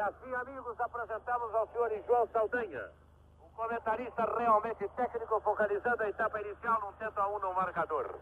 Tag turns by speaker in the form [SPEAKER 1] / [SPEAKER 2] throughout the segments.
[SPEAKER 1] E assim, amigos, apresentamos ao senhor João Saldanha, um comentarista realmente técnico, focalizando a etapa inicial num tento a um no marcador.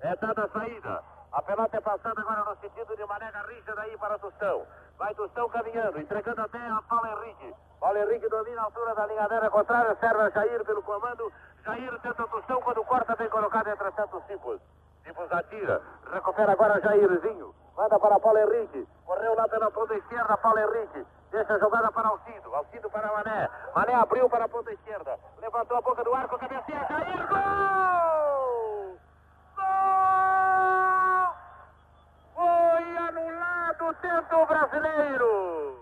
[SPEAKER 1] É dada a saída. A pelota é passada agora no sentido de Mané Garrincha daí para Tostão. Vai Tostão caminhando, entregando até a Paulo Henrique. Paulo Henrique domina a altura da linha linhadeira contrária, serve a Jair pelo comando. Jair tenta Tostão quando corta, bem colocado entre tantos tipos. Tipos atira, recupera agora Jairzinho. Manda para Paulo Henrique. Correu lá pela ponta esquerda, Paulo Henrique. Deixa a jogada para Alcido. Alcido para Mané. Mané abriu para a ponta esquerda. Levantou a boca do arco, cabeceia, Jair, gol! Gol! Foi anulado o tento brasileiro!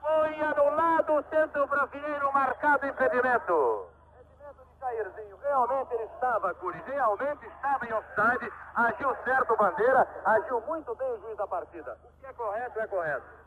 [SPEAKER 1] Foi anulado o tento brasileiro, marcado impedimento. Impedimento de Jairzinho. Realmente ele estava, Curi. Realmente estava em offside. Agiu certo Bandeira. Agiu muito bem o juiz da partida. O que é correto é correto.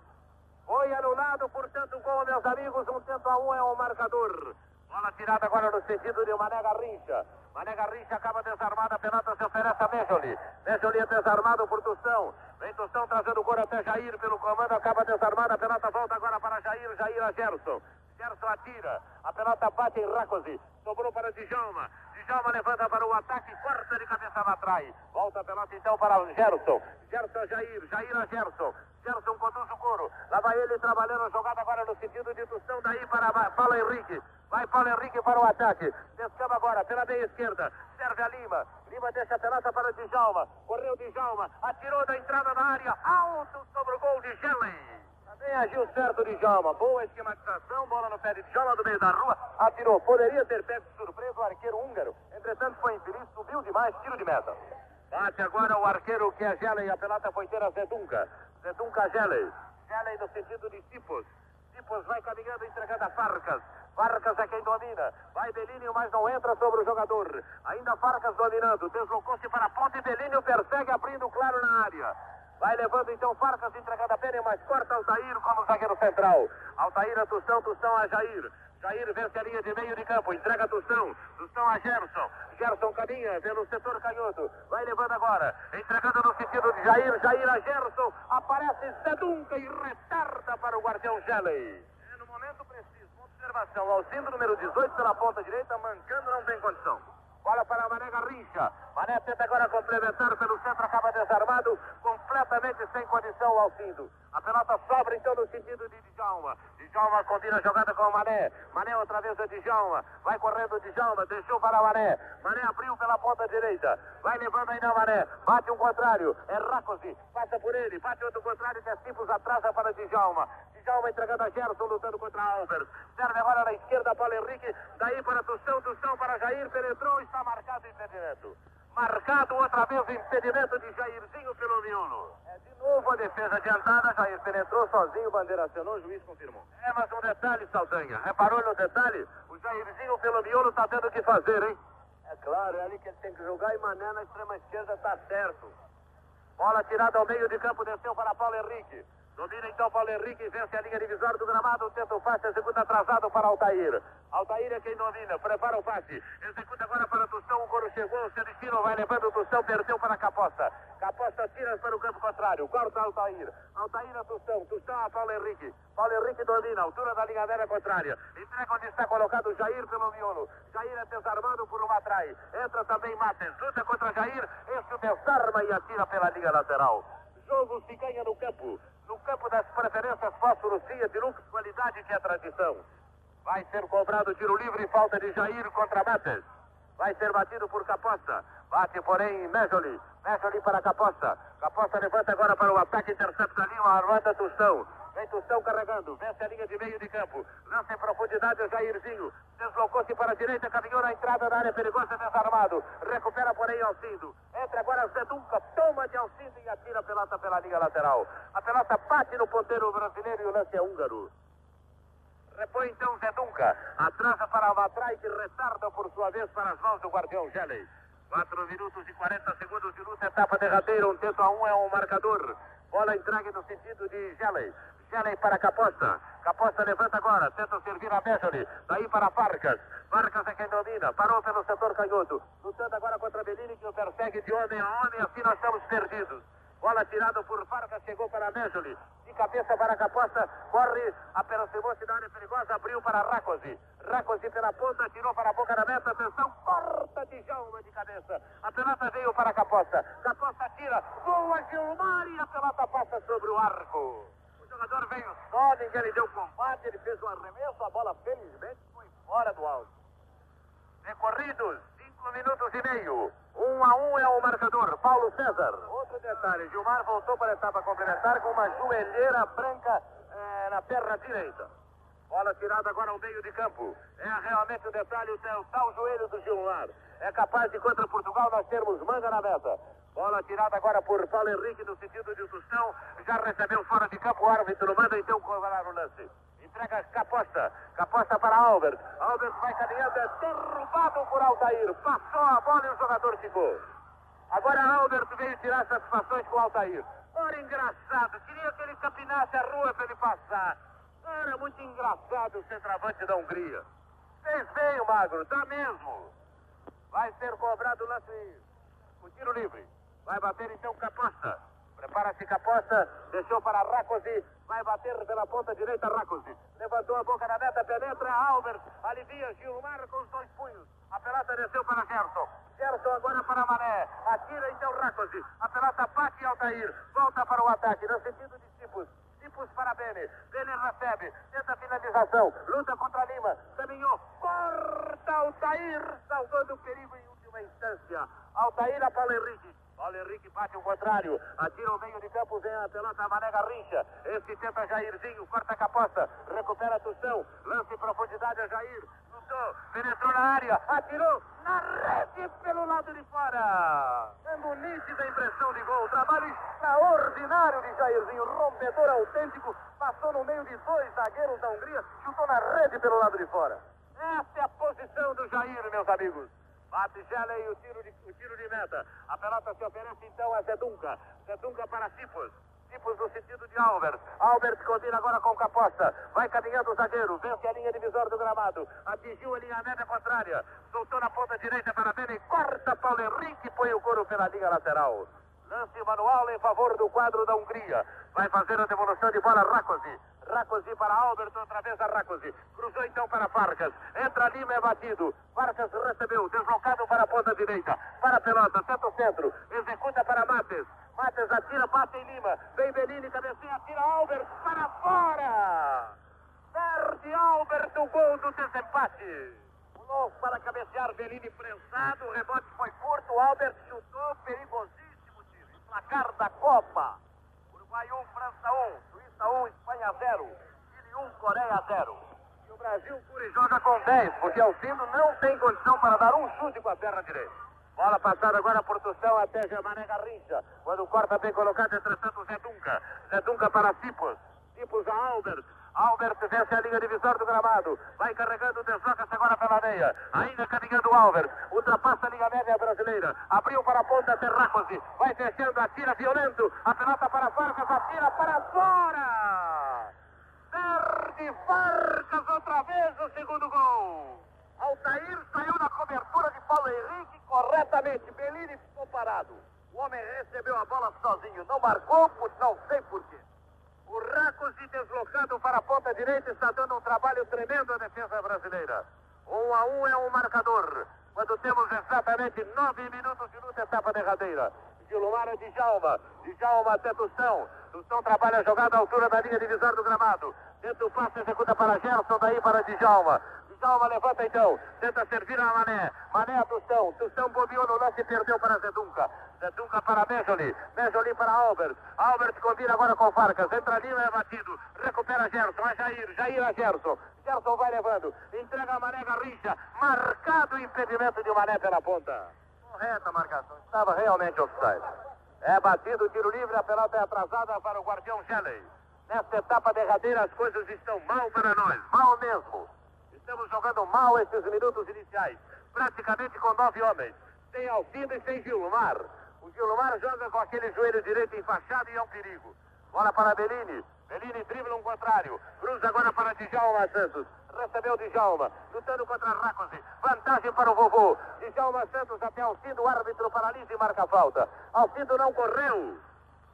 [SPEAKER 1] Foi anulado, portanto, gol, meus amigos. Um tento a um é o marcador. Bola tirada agora no sentido de Mané Garrincha. Mané Garrincha acaba desarmada, a pelota se oferece a Mejoli. Mejoli é desarmado por Tustão. Vem Tustão trazendo o cor até Jair pelo comando, acaba desarmada, a pelota volta agora para Jair, Jair a Gerson. Gerson atira, a pelota bate em Racosi. Sobrou para Djalma. Djalma levanta para o ataque, corta de cabeça lá atrás. Volta a pelota então para Gerson. Gerson Jair, Jair a Gerson. Gerson conduz o couro. Lá vai ele trabalhando a jogada agora no sentido de Tustão, daí para Paulo Henrique. Vai Paulo Henrique para o ataque. Descamba agora pela meia esquerda. Serve a Lima. Lima deixa a pelota para Djalma. Correu Djalma. Atirou da entrada da área. Alto sobre o gol de Gellen. Também agiu certo Djalma. Boa esquematização. Bola no pé de Djalma do meio da rua. Atirou. Poderia ter pego de surpresa o arqueiro húngaro. Entretanto foi infeliz. Subiu demais. Tiro de meta. Bate agora o arqueiro que é Gellen. A pelota foi ter a Zedunca. Zedunca Gellen. Gellen no sentido de Tipos. Tipos vai caminhando entregando a Farcas. Farcas é quem domina. Vai Belínio, mas não entra sobre o jogador. Ainda Farcas dominando. Deslocou-se para a ponta e Belínio persegue, abrindo claro na área. Vai levando então Farcas entregando a pena, mas corta Altair como zagueiro central. Altair a Tustão, Tustão a Jair. Jair vence a linha de meio de campo, entrega a Tustão. Tustão a Gerson. Gerson caminha pelo setor canhoto. Vai levando agora. Entregando no sentido de Jair. Jair a Gerson. Aparece Zedunca e retarda para o guardião Gelei. É no momento preciso. Observação. Alcindo número 18 pela ponta direita. Mancando não tem condição. Bola para Mané Garrincha. Mané tenta agora complementar pelo centro, acaba desarmado, completamente sem condição o Alcindo. A pelota sobra então no sentido de Djalma. Djalma combina a jogada com o Mané. Mané outra vez é Djalma. Vai correndo Djalma, deixou para Mané. Mané abriu pela ponta direita. Vai levando ainda o Mané. Bate um contrário. É Racosi. Passa por ele. Bate outro contrário que é simples atrasa para Djalma. Djalma entregando a Gerson, lutando contra Albert. Serve agora na esquerda Paulo Henrique. Daí para Tustão, Tustão para Jair. Penetrou, está marcado o impedimento. Marcado outra vez o impedimento de Jairzinho pelo miolo. É de novo a defesa adiantada. Jair penetrou sozinho, bandeira acionou, o juiz confirmou. É, mas um detalhe, Saldanha. Reparou no detalhe? O Jairzinho pelo miolo está tendo o que fazer, hein? É claro, é ali que ele tem que jogar e Mané na extrema esquerda está certo. Bola tirada ao meio de campo, desceu para Paulo Henrique. Domina então Paulo Henrique, vence a linha divisória do gramado, tenta o passe, executa atrasado para Altair. Altair é quem domina, prepara o passe, executa agora para Tustão, o coro chegou, seu destino vai levando o Tustão, perdeu para Caposta. Caposta tira para o campo contrário, corta Altair. Altair a Tustão, Tustão a Paulo Henrique. Paulo Henrique domina, altura da linha aérea contrária. Entrega onde está colocado Jair pelo miolo. Jair é desarmado por uma atrás. Entra também Mates, luta contra Jair, esse desarma e atira pela linha lateral. Jogo se ganha no campo no campo das preferências fósforo Fiat Lux, qualidade que é tradição. Vai ser cobrado tiro livre falta de Jair contra Mates. Vai ser batido por Caposta. Bate, porém, Mejoli. Mejoli para Caposta. Caposta levanta agora para o ataque, intercepta ali uma armada Tustão. Vem Tustão carregando, vence a linha de meio de campo. Lança em profundidade o Jairzinho. Deslocou-se para a direita, caminhou na entrada da área perigosa, desarmado. Recupera, porém, Alcindo. Entra agora Zedunca, toma de Alcindo e atira a pelota pela linha lateral. A pelota bate no ponteiro brasileiro e o lance é húngaro. Repõe então Zedunca. Atrasa para Amatrai, que retarda por sua vez para as mãos do guardião Gelei. 4 minutos e 40 segundos de luta, etapa derradeira, um tento a um é um marcador. Bola entregue no sentido de Gelei. Gelei para Caposta. Caposta levanta agora, tenta servir a Mejoli. Daí para Farcas. Farcas é quem domina. Parou pelo setor canhoto. Lutando agora contra Bellini, que o persegue de homem a homem. Assim nós estamos perdidos. Bola tirada por Farca, chegou para Méjoli. De cabeça para Caposta, corre, aproximou-se da área perigosa, abriu para Racosi. Racosi pela ponta, tirou para a boca da meta, atenção, corta de Jalma de cabeça. A pelota veio para Caposta. Caposta tira, boa Gilmar e a pelota passa sobre o arco. Jogador veio só, ninguém lhe deu combate, ele fez um arremesso, a bola felizmente foi fora do alto. Recorridos, cinco minutos e meio. Um a um é o marcador. Paulo César. Outro detalhe, Gilmar voltou para a etapa complementar com uma joelheira branca eh, na perna direita. Bola tirada agora ao meio de campo. É realmente o detalhe, o tal, tal joelho do Gilmar. É capaz de contra Portugal nós termos manga na meta. Bola tirada agora por Paulo Henrique no sentido de Tostão. Já recebeu fora de campo o árbitro. Manda então cobrar o lance. Entrega Caposta. Caposta para Albert. Albert vai caminhando. É derrubado por Altair. Passou a bola e o jogador ficou. Agora Albert veio tirar satisfações com Altair. Ora, engraçado. Queria que ele capinasse a rua para ele passar. Era muito engraçado o centroavante da Hungria. Bem o Magro. Dá mesmo. Vai ser cobrado o lance. O tiro livre. Vai bater então Caposta. Prepara-se Caposta, deixou para Racosi, vai bater pela ponta direita Racosi. Levantou a boca na meta, penetra Albert, alivia Gilmar com os dois punhos. A pelota desceu para Gerson. Gerson agora para Mané. Atira então Racosi. A pelota bate Altair. Volta para o ataque, no sentido de Tipos. Tipos para Bene. Bene recebe. Tenta finalização. Luta contra Lima. Caminhou. Corta Altair. Salvando o perigo em última instância. Altair a Paulo Henrique. Paulo Henrique bate o contrário, atira o meio de campo, vem a pelota, a Mané Garrincha. Esse tenta Jairzinho, corta a caposta, recupera a Tustão, lança em profundidade a Jair. Lutou, penetrou na área, atirou na rede pelo lado de fora. Dando nítida impressão de gol, trabalho extraordinário de Jairzinho, rompedor autêntico, passou no meio de dois zagueiros da Hungria, chutou na rede pelo lado de fora. Essa é a posição do Jair, meus amigos. Bate Shelley o tiro, de, o tiro de meta. A pelota se oferece então a Zedunca. Zedunca para Cipos. Cipos no sentido de Albert. Albert combina agora com Caposta. Vai caminhando o zagueiro. Vence a linha divisória do gramado. Atingiu a linha média contrária. Soltou na ponta direita para Bene. Corta Paulo Henrique. Põe o couro pela linha lateral. Lance manual em favor do quadro da Hungria. Vai fazer a devolução de bola Rakosi. Rakosi para Albert, outra vez a Rakosi. Cruzou então para Farcas. Entra Lima, é batido. Farcas recebeu, deslocado para a ponta direita. Para pelota, tenta o centro. Executa para Mates. Mates atira, passa em Lima. Vem Belini, cabeceia, atira Albert para fora. Perde Albert o gol do desempate. Pulou para cabecear, Belini prensado. O rebote foi curto. Albert chutou, perigosíssimo tiro. Placar da Copa. Uruguai 1, França 1, Suíça 1, Espanha 0, Chile 1, Coreia 0. E o Brasil pure joga com 10, porque Alcindo não tem condição para dar um chute com a perna direita. Bola passada agora por Tussão até Germané Garrincha. Quando corta bem colocado, entretanto, Zé Dunca. Zé Dunca para Cipos. Cipos a Albert. Albert vence a linha divisória do gramado. Vai carregando, desloca-se agora pela meia. Ainda caminhando o Albert. Ultrapassa a linha média brasileira. Abriu para a ponta Terracosi. Vai descendo, atira violento. A pelota para Vargas, atira para fora. Perde Vargas outra vez o segundo gol. Altair saiu na cobertura de Paulo Henrique corretamente. Bellini ficou parado. O homem recebeu a bola sozinho. Não marcou, não sei porquê. O Racosi deslocado para a ponta direita está dando um trabalho tremendo à defesa brasileira. Um a um é um marcador. Quando temos exatamente nove minutos de luta, etapa derradeira. Gilmar é Djalma. Djalma até Tustão. Tustão trabalha a jogada à altura da linha divisória do gramado. Tenta o passe, executa para Gerson, daí para Djalma. Djalma levanta então, tenta servir a Mané. Mané a Tustão. Tustão bobeou no lance e perdeu para Zedunca. Zedunca para Mejoli. Mejoli para Albert. Albert combina agora com Farcas. Entra Lima, é batido. Recupera Gerson. É Jair. Jair a Gerson. Gerson vai levando. Entrega a Mané Garrincha. Marcado o impedimento de Mané pela ponta. Correta a marcação. Estava realmente offside. É batido o tiro livre. A pelota é atrasada para o guardião Shelley. Nesta etapa derradeira as coisas estão mal para nós. Mal mesmo. Estamos jogando mal esses minutos iniciais. Praticamente com nove homens. Sem Alcindo e sem Gilmar. O Gilmar joga com aquele joelho direito enfaixado e é um perigo. Bola para Bellini. Bellini dribla um contrário. Cruza agora para Djalma Santos. Recebeu Djalma. Lutando contra Rakosi. Vantagem para o vovô. Djalma Santos até Alcindo. O árbitro paralisa e marca a falta. Alcindo não correu.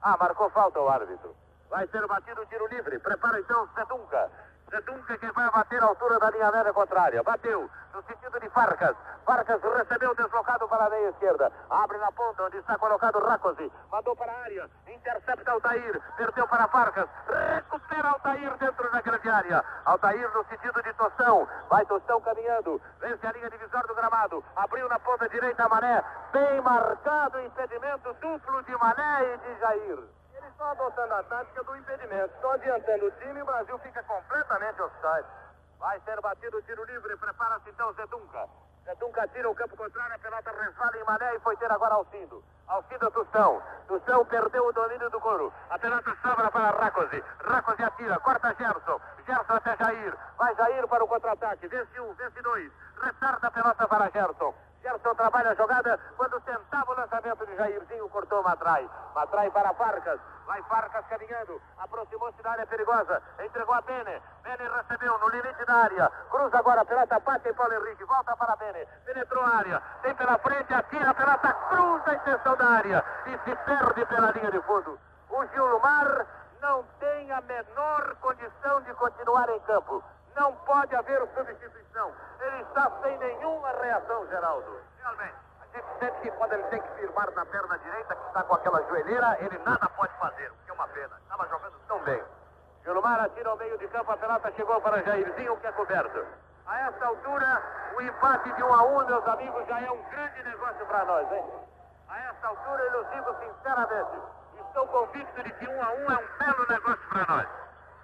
[SPEAKER 1] Ah, marcou falta o árbitro. Vai ser batido o tiro livre. Prepara então Sedunca. Sedunca que vai bater a altura da linha média contrária. Bateu no sentido de Farcas. Farcas recebeu deslocado para a meia esquerda. Abre na ponta onde está colocado Racosi. Mandou para a área. Intercepta Altair. Perdeu para Farcas. Recupera Altair dentro da grande área. Altair no sentido de Tostão. Vai Tostão caminhando. Vence a linha divisória do gramado. Abriu na ponta direita Mané. Bem marcado impedimento duplo de Mané e de Jair. Estão adotando a tática do impedimento. Estão adiantando o time o Brasil fica completamente offside. Vai ser batido o tiro livre. Prepara-se então Zedunca. Zedunca tira o campo contrário. A pelota resvala em Mané e foi ter agora Alcindo. Alcindo Tustão. Tustão perdeu o domínio do couro. A pelota sobra para Racosi. Racosi atira. Corta Gerson. Gerson até Jair. Vai Jair para o contra-ataque. Vence um, vence dois. Retarda a pelota para Gerson. Gerson trabalha a jogada quando tentava o lançamento de Jairzinho, cortou Matrai. Matrai para Farcas. Vai Farcas caminhando. Aproximou-se da área perigosa. Entregou a Bene. Bene recebeu no limite da área. Cruza agora a pelota, bate em Paulo Henrique. Volta para Bene. Penetrou a área. Tem pela frente, atira a pelota, cruza a extensão da área e se perde pela linha de fundo. O Gilmar não tem a menor condição de continuar em campo. Não pode haver substituição. Ele está sem nenhuma reação, Geraldo. Realmente, a gente sente que quando ele tem que firmar na perna direita, que está com aquela joelheira, ele nada pode fazer, o que é uma pena. Estava jogando tão bem. Gilmar atira ao meio de campo, a pelota chegou para Jairzinho, que é coberto. A essa altura, o empate de um a um, meus amigos, já é um grande negócio para nós, hein? A essa altura, eu digo sinceramente, estou convicto de que um a um é um belo negócio para nós.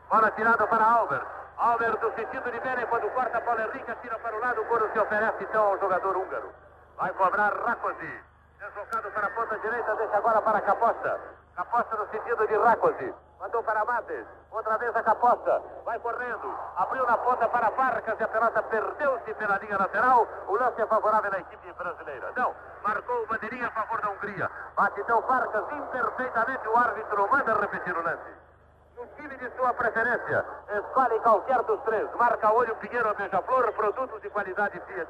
[SPEAKER 1] Bola tirada para Albert. Albert do sentido de Bene, quando corta Paulo Henrique, tira para o lado, o couro se oferece então ao jogador húngaro. Vai cobrar Rakosi. Deslocado para a ponta direita, deixa agora para Caposta. Caposta no sentido de Rakosi. Mandou para Mates. Outra vez a Caposta. Vai correndo. Abriu na ponta para Vargas e a pelota perdeu-se pela linha lateral. O lance é favorável à equipe brasileira. Não. Marcou o bandeirinha a favor da Hungria. Bate então Vargas imperfeitamente. O árbitro manda repetir o lance time de sua preferência. Escolhe qualquer dos três. Marca olho, Pinheiro, Beija-Flor, produtos de qualidade Fiat.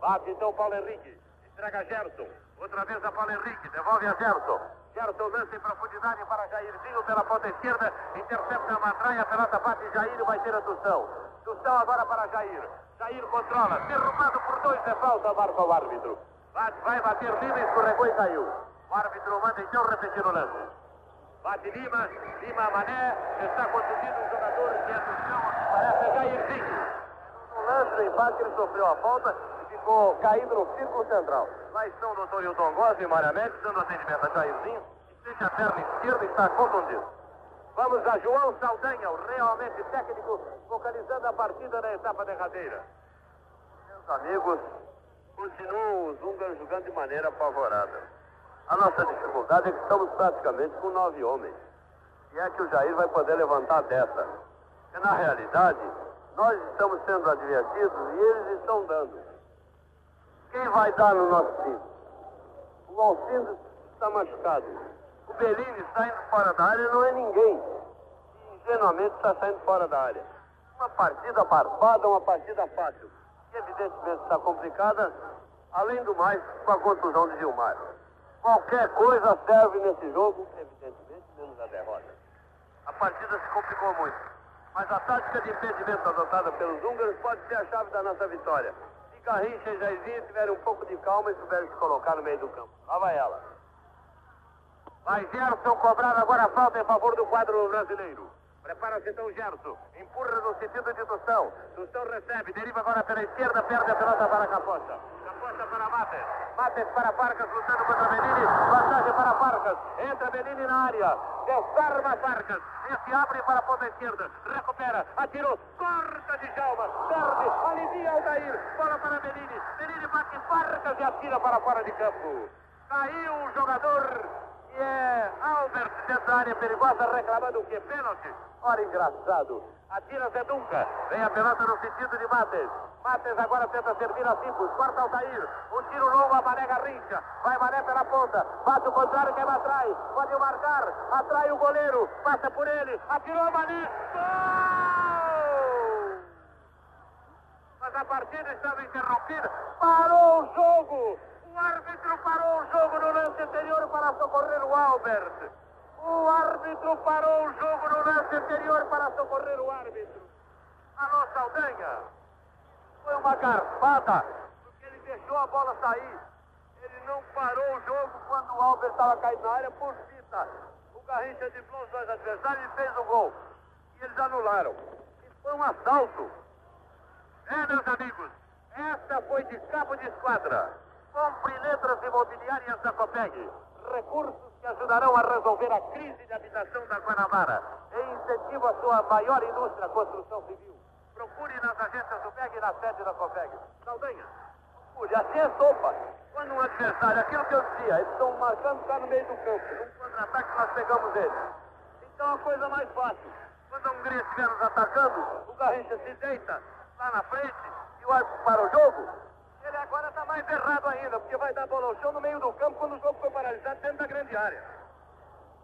[SPEAKER 1] Bate então Paulo Henrique. Entrega Gerson. Outra vez a Paulo Henrique. Devolve a Gerson. Gerson lança em profundidade para Jairzinho pela ponta esquerda. Intercepta a Matraia. A pelota bate Jair vai ter a Tustão. Tustão agora para Jair. Jair controla. Derrubado por dois. É falta, marca o árbitro. Vai bater Lima, escorregou e caiu. O árbitro manda então repetir o lance. Bate Lima, Lima Mané, está conduzindo um jogador que é do chão, parece Jairzinho. No lance do empate ele sofreu a falta e ficou caído no círculo central. Lá estão o doutor Hilton Gomes e Mário Mendes dando atendimento a Jairzinho, que sente a perna esquerda e está contundido. Vamos a João Saldanha, o realmente técnico, focalizando a partida na etapa derradeira. Meus amigos, continuam os húngaros jogando de maneira favorável. A nossa dificuldade é que estamos praticamente com nove homens. E é que o Jair vai poder levantar dessa. Porque, na realidade, nós estamos sendo advertidos e eles estão dando. Quem vai dar no nosso time? O Alcindo está machucado. O Bellini está indo fora da área não é ninguém. E, ingenuamente está saindo fora da área. Uma partida barbada, uma partida fácil. Que evidentemente está complicada, além do mais, com a contusão de Gilmar. Qualquer coisa serve nesse jogo, evidentemente, menos a derrota. A partida se complicou muito. Mas a tática de impedimento adotada pelos húngaros pode ser a chave da nossa vitória. Se Garrincha e Jairzinho tiverem um pouco de calma e souberem se colocar no meio do campo. Lá vai ela. Vai Gerson cobrar agora a falta em favor do quadro brasileiro. Prepara-se então Gerson. Empurra no sentido de Tostão. Tostão recebe, deriva agora pela esquerda, perde a pelota para Caposta. Caposta para Mates. Mates para lutando contra Benini. Vantagem para Farcas. Entra Benini na área. Desarma Farcas. Esse abre para a ponta esquerda. Recupera. Atirou. Corta de Jalma. Perde. Alivia Aldair. Bola para Benini. Benini bate Farcas e atira para fora de campo. Caiu o jogador e é Albert dentro da área perigosa reclamando o que? Pênalti? Ora, engraçado. Atira Zedunca. Vem a pelota no sentido de Mates. Mates agora tenta servir a Simples. Corta Altair. Um tiro longo a Mané Garrincha. Vai Mané pela ponta. Bate o contrário que ela atrai. Pode marcar. Atrai o goleiro. Passa por ele. Atirou Mané. Gol! Mas a partida estava interrompida. Parou o jogo. O árbitro parou o jogo no lance anterior para socorrer o Albert. O árbitro parou o jogo no lance anterior para socorrer o árbitro. Alô, Saldanha. Foi uma garfada, porque ele deixou a bola sair. Ele não parou o jogo quando o Alves estava caindo na área por fita. O Garrincha driblou os dois adversários e fez o gol. E eles anularam. E foi um assalto. É, meus amigos, esta foi de cabo de esquadra. Compre letras imobiliárias da Copeg. Recursos que ajudarão a resolver a crise de habitação da Guanabara. E incentivo a sua maior indústria, construção civil. Procure nas agências do PEG e na sede da Copeg. Saldanha, procure. Assim é sopa. Quando um adversário, aquilo que eu dizia, eles estão marcando está no meio do campo. Num contra-ataque nós pegamos eles. Então a coisa mais fácil. Quando a Hungria estiver nos atacando, o Garrincha se deita lá na frente e o árbitro para o jogo. Ele agora está mais errado ainda, porque vai dar bola ao chão no meio do campo quando o jogo foi paralisado dentro da grande área.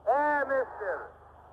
[SPEAKER 1] É, mister.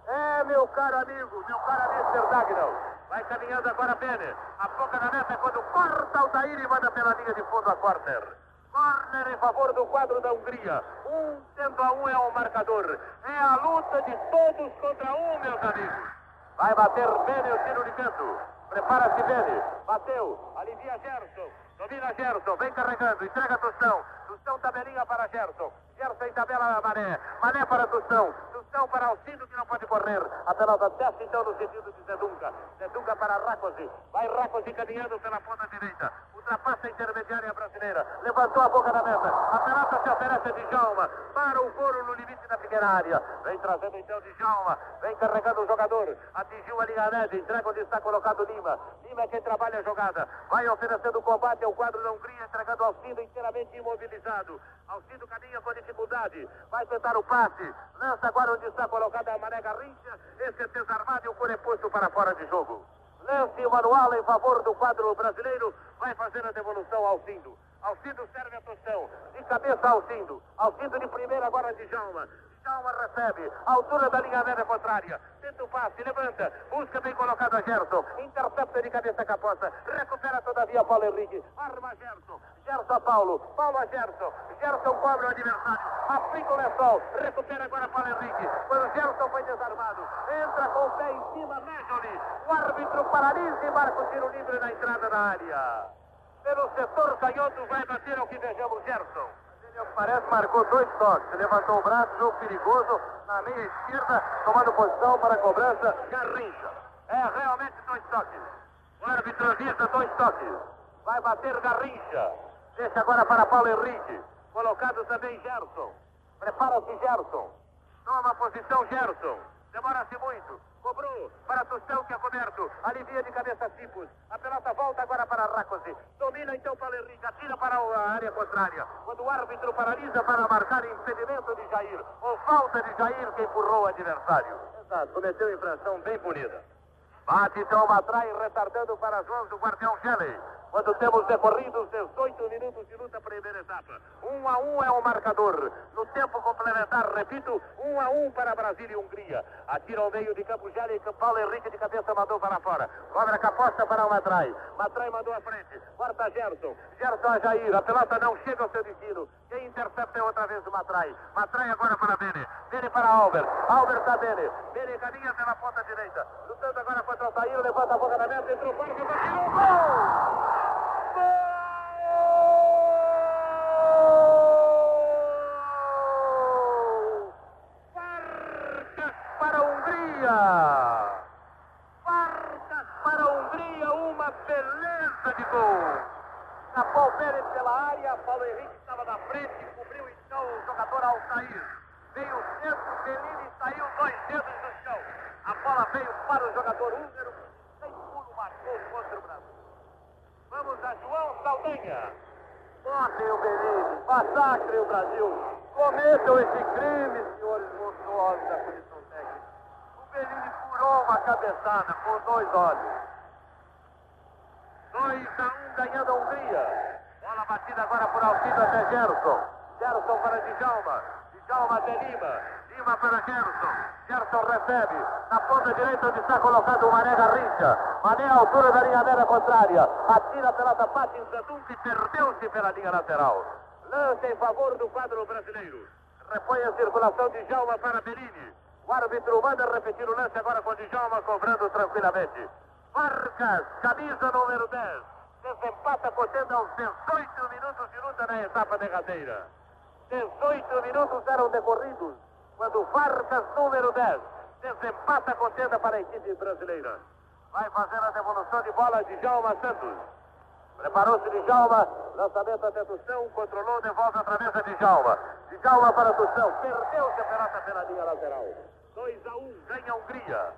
[SPEAKER 1] É, meu caro amigo, meu caro mister Dagnall. Vai caminhando agora Bene. A boca da meta é quando corta o Taíri e manda pela linha de fundo a corner. Corner em favor do quadro da Hungria. Um tendo a um é o marcador. É a luta de todos contra um, meus amigos. Vai bater Bene o tiro de canto. Prepara-se Bene. Bateu. Alivia Gerson. Domina Gerson. Vem carregando. Entrega Tostão. Tostão tabelinha para Gerson. Gerson em tabela Mané. Mané para Tostão. Tostão para Alcindo que não pode correr. A pelota desce então no sentido de Zedunga. Zedunga para Racosi. Vai Racosi caminhando pela ponta direita. Ultrapassa a intermediária brasileira. Levantou a boca da meta. A pelota se oferece a Djalma. Para o couro no limite da pequena área. Vem trazendo então Djalma. Vem carregando o jogador. Atingiu a linha média. Entrega onde está colocado Lima. Lima é quem trabalha a jogada. Vai oferecendo combate ao quadro da Hungria. Entregando Alcindo inteiramente imobilizado. Alcindo caminha com dificuldade. Vai tentar o passe. Lança agora onde está colocada a Mané Garrincha. Esse é desarmado e o cor é posto para fora de jogo. Lance manual em favor do quadro brasileiro. Vai fazer a devolução ao Alcindo. Alcindo serve a Tostão. De cabeça Alcindo. Alcindo de primeira agora de Djalma. Djalma recebe. Altura da linha média contrária. Tenta o passe, levanta. Busca bem colocado a Gerson. Intercepta de cabeça capoça. Recupera todavia Paulo Henrique. Arma Gerson. Gerson a Paulo. Paulo a Gerson. Gerson cobre o adversário. Aplica o lençol. Recupera agora Paulo Henrique. Quando Gerson foi desarmado. Entra com o pé em cima. Mejoli. O árbitro paralisa e marca o tiro livre na entrada da área. Pelo setor canhoto vai bater ao que vejamos Gerson. Parece marcou dois toques, levantou o braço, jogo perigoso na meia esquerda, tomando posição para a cobrança Garrincha. É realmente dois toques. O árbitro avisa dois toques. Vai bater Garrincha. Deixa agora para Paulo Henrique. Colocado também Gerson. Prepara-se Gerson. Toma a posição Gerson. Demora-se muito. Cobrou para Tostão que é coberto. Alivia de cabeça Cipos. A pelota volta agora para Racosi. Domina então Paulo Henrique. Atira para a área contrária. Quando o árbitro paralisa para marcar impedimento de Jair. Ou falta de Jair que empurrou o adversário. Exato. Cometeu infração bem bonita. Bate então Matrai retardando para as mãos do guardião Shelley. Quando temos decorridos 18 minutos de luta primeira etapa. Um a um é o marcador. No tempo complementar, repito, um a um para Brasil e Hungria. Atira ao meio de campo Shelley, Paulo Henrique de cabeça mandou para fora. Cobra caposta para o Matrai. Matrai mandou à frente. Corta Gerson. Gerson a Jair. A pelota não chega ao seu destino. Quem intercepta é outra vez o Matrai. Matrai agora para Bene. Bene para Albert. Albert está Bene. Bene caminha pela ponta direita. Lutando agora contra o Altair. Levanta a boca da meta. Entrou o parque. Bateu o gol! Farcas para a Hungria! Para uma beleza de gol! Capão Pérez pela área, Paulo Henrique na frente, cobriu então o jogador Altair. Veio o centro, Bellini saiu dois dedos do chão. A bola veio para o jogador húngaro, sem pulo marcou contra o Brasil. Vamos a João Saldanha. Matem o Benítez, massacrem o Brasil. Cometam esse crime, senhores monstruosos da comissão técnica. O Benítez furou uma cabeçada com dois olhos. 2 a 1 um, ganhando a Hungria. Bola batida agora por Alcido até Gerson. Gerson para Djalma. Djalma até Lima. Lima para Gerson. Gerson recebe. Na ponta direita onde está colocado o Mané Garrincha. Mané à altura da linha média contrária. Atira a pelota, bate em Zadum que perdeu-se pela linha lateral. Lance em favor do quadro brasileiro. Repõe a circulação de Djalma para Bellini. O árbitro manda repetir o lance agora com Djalma cobrando tranquilamente. Vargas, camisa número 10. Desempata contendo aos 18 minutos de luta na etapa derradeira. 18 minutos eram decorridos quando Vargas, número 10, desempata a contenda para a equipe brasileira. Vai fazer a devolução de bola de Djalma Santos. Preparou-se Djalma, lançamento até Tussão, controlou, devolve outra vez a Djalma. Djalma para Tussão, perdeu-se a pelota pela linha lateral. 2 a 1, um, ganha a Hungria.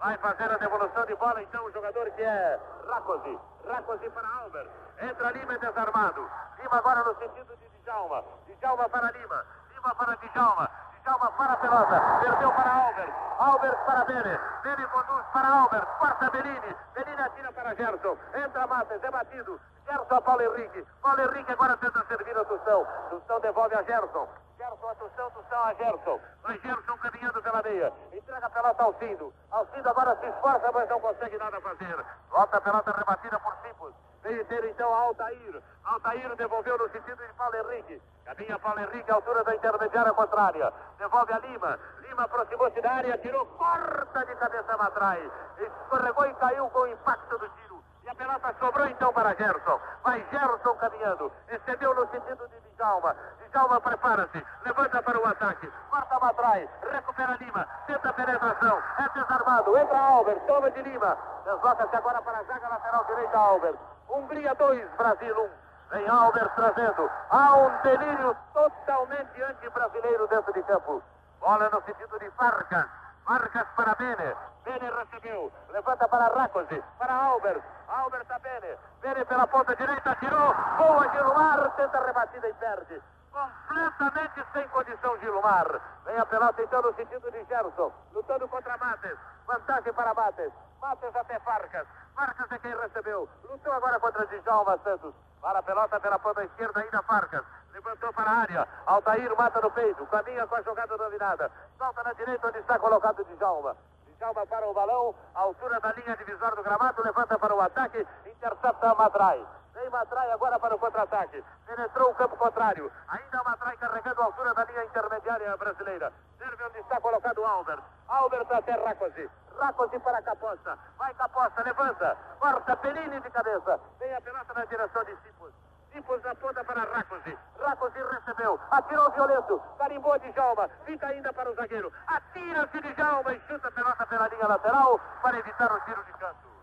[SPEAKER 1] Vai fazer a devolução de bola então o jogador que é Rakosi. Rakosi para Albert. Entra Lima desarmado. Lima agora no sentido de Djalma. Djalma para Lima. Lima para Djalma. Djalma para a pelota. Perdeu para Albert. Albert para Bene. Bene conduz para Albert. Corta Bellini. Bellini atira para Gerson. Entra Matas. É batido. Gerson a Paulo Henrique. Paulo Henrique agora tenta servir a Tussão. Tussão devolve a Gerson. Gerson a Tussão. Tussão a Gerson. Vai Gerson caminhando pela meia. Entrega a pelota ao Cindo. Alcindo agora se esforça, mas não consegue nada fazer. Volta a pelota rebatida por Simples. Veio ter então a Altair. Altair devolveu no sentido de Paulo Henrique. Caminha Paulo Henrique altura da intermediária contrária. Devolve a Lima. Lima aproximou-se da área, tirou, corta de cabeça atrás. Escorregou e caiu com o impacto do tiro. E a pelota sobrou então para Gerson. Vai Gerson caminhando. Excedeu no sentido de Djalma. Djalma prepara-se. Levanta para o ataque. Corta para trás. Recupera Lima. Tenta penetração. É desarmado. Entra Albert. Toma de Lima. Desloca-se agora para a zaga lateral direita Albert. Hungria 2, Brasil 1. Um. Vem Albert trazendo. Há um delírio totalmente anti-brasileiro dentro de campo. Bola no sentido de Farcas. Vargas para Bene. Bene recebeu. Levanta para Rakosi. Para Albert. Albert a Bene. Bene pela ponta direita. Tirou. Boa Gilmar. Tenta a rebatida e perde. Completamente sem condição Gilmar. Vem a pelota então no sentido de Gerson. Lutando contra Mates. Vantagem para Mates. Mates até Farcas. Farcas é quem recebeu. Lutou agora contra Djalma Santos. Para a pelota pela ponta esquerda ainda Farcas. Levantou para a área. Altair mata no peito. Caminha com a jogada dominada. Solta na direita onde está colocado Djalma. Djalma para o balão. altura da linha divisória do gramado. Levanta para o ataque. Intercepta a Matrai. Vem Matrai agora para o contra-ataque. Penetrou o campo contrário. Ainda Matrai carregando a altura da linha intermediária brasileira. Serve onde está colocado Albert. Albert até Rakosi. Rakosi para Caposta. Vai Caposta, levanta. Corta Perini de cabeça. Vem a pelota na direção de Cipos. Cipos na ponta para Rakosi. Rakosi recebeu. Atirou violento. Carimbou de Jalma. Fica ainda para o zagueiro. Atira-se de Jalma e chuta a pelota pela linha lateral para evitar o tiro de canto.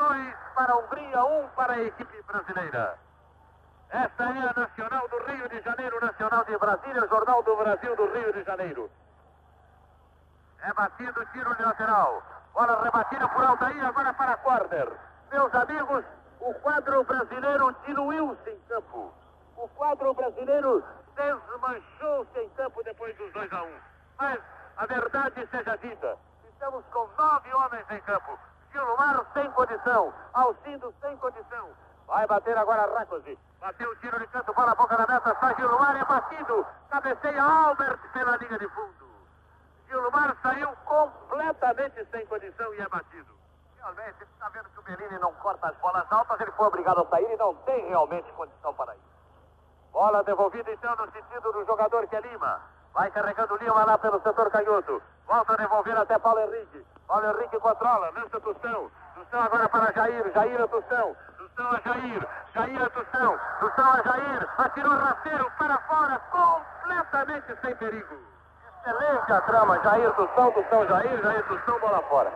[SPEAKER 1] Dois para a Hungria, um para a equipe brasileira. Esta é a Nacional do Rio de Janeiro, Nacional de Brasília, Jornal do Brasil do Rio de Janeiro. É batido tiro de lateral. Bola rebatida por Altair, agora para Corner. Meus amigos, o quadro brasileiro diluiu-se em campo. O quadro brasileiro desmanchou-se em campo depois dos 2 a 1. Um. Mas a verdade seja dita, estamos com nove homens em campo. Gilmar sem condição, Alcindo sem condição. Vai bater agora Rakosi. Bateu o tiro de canto, bola boca da meta, sai Gilmar, é batido. Cabeceia Albert pela linha de fundo. Gilmar saiu completamente sem condição e é batido. Realmente, está vendo que o Bellini não corta as bolas altas, ele foi obrigado a sair e não tem realmente condição para isso. Bola devolvida então no sentido do jogador que é Lima. Vai carregando Lima lá pelo setor canhoto. Volta a devolver até Paulo Henrique. Paulo Henrique controla, lança Tustão. Tustão agora para Jair. Jair a Tustão. Tustão a Jair. Jair a Tustão. Tustão a Jair. Atirou rasteiro para fora, completamente sem perigo. Excelente a trama. Jair Tustão, Tustão Jair. Jair Tustão, bola fora.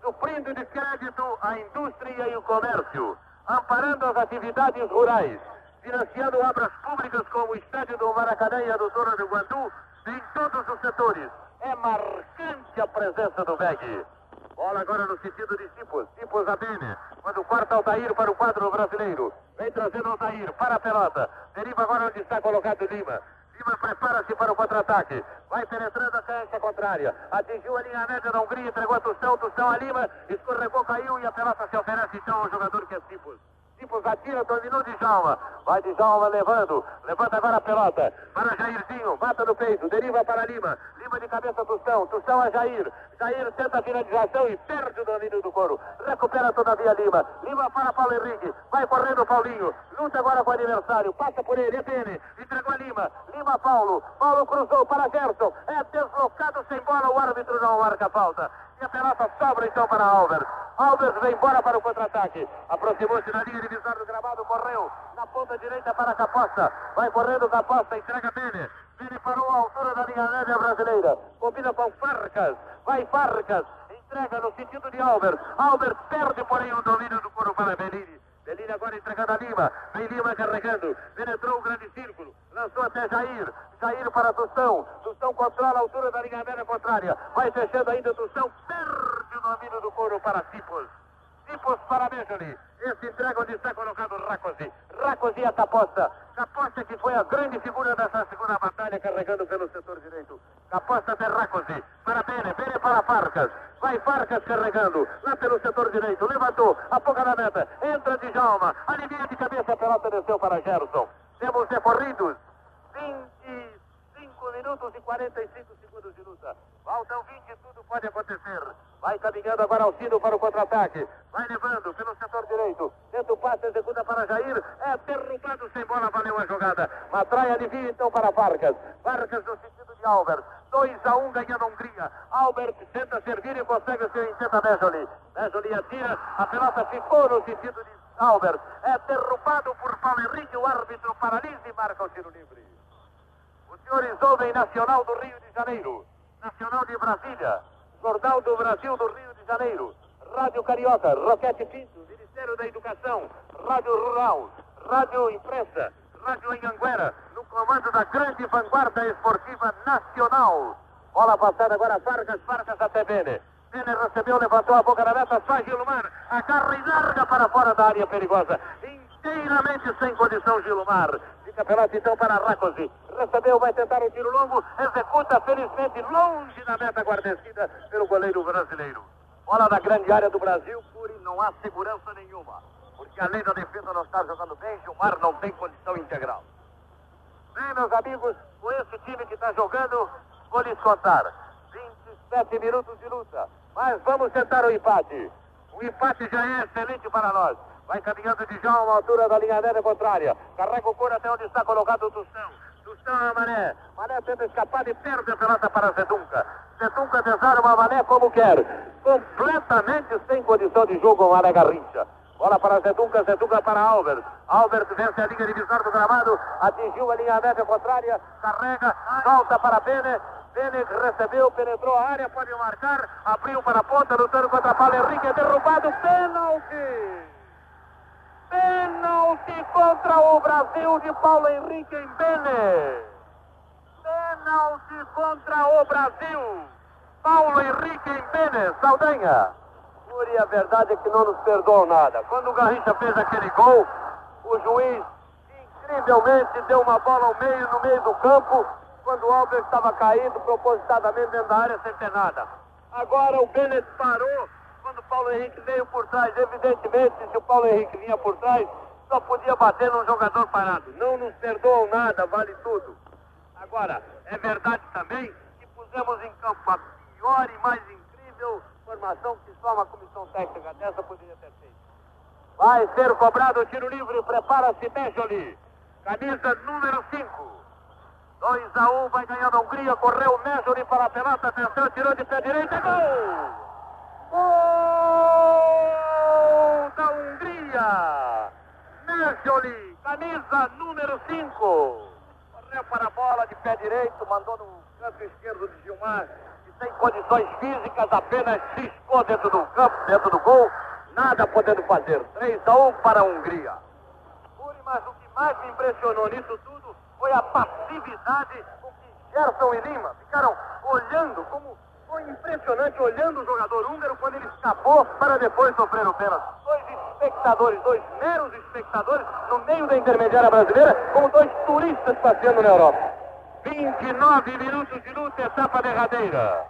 [SPEAKER 1] Suprindo de crédito a indústria e o comércio. Amparando as atividades rurais financiando obras públicas como o estádio do Maracanã e a do Toro do Guandu, em todos os setores. É marcante a presença do VEG. Bola agora no sentido de Cipos. Cipos a Bene. Quando corta Altair para o quadro brasileiro. Vem trazendo Altair para a pelota. Deriva agora onde está colocado Lima. Lima prepara-se para o contra-ataque. Vai penetrando a cancha contrária. Atingiu a linha média da Hungria, entregou a Tustão, Tustão a Lima, escorregou, caiu e a pelota se oferece então ao jogador que é Cipos. Cipos atira, dominou Djalma. Vai Djalma levando. Levanta agora a pelota. Para Jairzinho. Mata no peito. Deriva para Lima. Lima de cabeça Tustão. Tustão a Jair. Jair tenta a finalização e perde o domínio do couro. Recupera todavia Lima. Lima para Paulo Henrique. Vai correndo Paulinho. Luta agora com o adversário. Passa por ele. É Bene. Entregou a Lima. Lima Paulo. Paulo cruzou para Gerson. É deslocado sem bola. O árbitro não marca falta. E a pelota sobra então para Albert. Albert vem embora para o contra-ataque. Aproximou-se da linha divisória do gramado, correu na ponta direita para Caposta. Vai correndo Caposta, entrega Bene. Bene parou à altura da linha média brasileira. Combina com Farcas. Vai Farcas. Entrega no sentido de Albert. Albert perde, porém, o domínio do coro para Bellini agora entregando a Lima. Vem Lima carregando. Penetrou o grande círculo. Lançou até Jair. Jair para Tustão. Tustão controla a altura da linha média contrária. Vai fechando ainda Tustão. Perde o domínio do couro para Cipos. Cipos para Benjoli. Esse entrega onde está colocado Racosi. Racosi a Caposta. Caposta que foi a grande figura dessa segunda batalha carregando pelo setor direito. Caposta até Racosi. Para Bene. Bene para Farcas. Vai Farcas carregando. Lá pelo setor direito. Levantou. A pouca meta. Entra Djalma. Alivia de cabeça. A pelota desceu para Gerson. Temos decorridos 25 minutos e 45 segundos de luta. Faltam 20, tudo pode acontecer. Vai caminhando agora Alcido para o contra-ataque. Vai levando pelo setor direito. Tenta o passe, executa para Jair. É derrubado sem bola, valeu a jogada. Matraia alivia então para Vargas. Vargas no sentido de Albert. 2 a 1 um, ganhando a Hungria. Albert tenta servir e consegue o seu intento a Mejoli. Mejoli atira. A pelota ficou no sentido de Albert. É derrubado por Paulo Henrique. O árbitro paralisa e marca o tiro livre. Senhores Nacional do Rio de Janeiro. Nacional de Brasília. Jornal do Brasil do Rio de Janeiro. Rádio Carioca. Roquete Pinto. Ministério da Educação. Rádio Rural. Rádio Imprensa. Rádio Anhanguera. No comando da grande vanguarda esportiva nacional. Bola passada agora. Vargas. Vargas até Bene. Bene recebeu, levantou a boca da meta, sai Gilmar, agarra e larga para fora da área perigosa. Inteiramente sem condição, Gilmar. Fica pelota então para Racosi. Recebeu, vai tentar um tiro longo, executa felizmente longe da meta guarnecida pelo goleiro brasileiro. Bola da grande área do Brasil, Curi, não há segurança nenhuma. Porque além da defesa não estar jogando bem, Gilmar não tem condição integral. Bem, meus amigos, com esse time que está jogando, vou lhes contar. 27 minutos de luta. Mas vamos tentar o empate. O empate já é excelente para nós. Vai caminhando de a uma altura da linha média contrária. Carrega o couro até onde está colocado o Tustão. Tustão a Mané. Mané tenta escapar e perde a pelota para Zedunca. Zedunca desarma a Mané como quer. Completamente sem condição de jogo o Mané Garrincha. Bola para Zedunca, Zedunca para Albert. Albert vence a linha divisória do gramado, atingiu a linha média contrária, carrega, volta para Bene. Bene recebeu, penetrou a área, pode marcar, abriu para a ponta, lutando contra Paulo Henrique, é derrubado, pênalti! Pênalti contra o Brasil de Paulo Henrique em Bene! Pênalti contra o Brasil! Paulo Henrique em Bene, Saldanha! E a verdade é que não nos perdoou nada. Quando o Garrincha fez aquele gol, o juiz incrivelmente deu uma bola ao meio, no meio do campo, quando o Albert estava caído propositadamente dentro da área sem ter nada. Agora o Bennett parou quando o Paulo Henrique veio por trás. Evidentemente, se o Paulo Henrique vinha por trás, só podia bater num jogador parado. Não nos perdoam nada, vale tudo. Agora, é verdade também que pusemos em campo a pior e mais incrível formação que só uma comissão técnica dessa poderia ter feito. Vai ser cobrado o tiro livre, prepara-se Benjoli. Camisa número 5. 2 a 1, um, vai ganhando a Hungria, correu o Mesuri para a pelota, atenção, tirou de pé direito, é gol! Gol da Hungria! Mesuri, camisa número 5. Correu para a bola de pé direito, mandou no canto esquerdo de Gilmar, que tem condições físicas, apenas ciscou dentro do campo, dentro do gol, nada podendo fazer. 3 a 1 para a Hungria. Mas o que mais me impressionou nisso tudo foi a passividade com que Gerson e Lima ficaram olhando, como foi impressionante, olhando o jogador húngaro quando ele escapou para depois sofrer o pênalti. Dois espectadores, dois meros espectadores no meio da intermediária brasileira, como dois turistas passeando na Europa. 29 minutos de luta, etapa derradeira.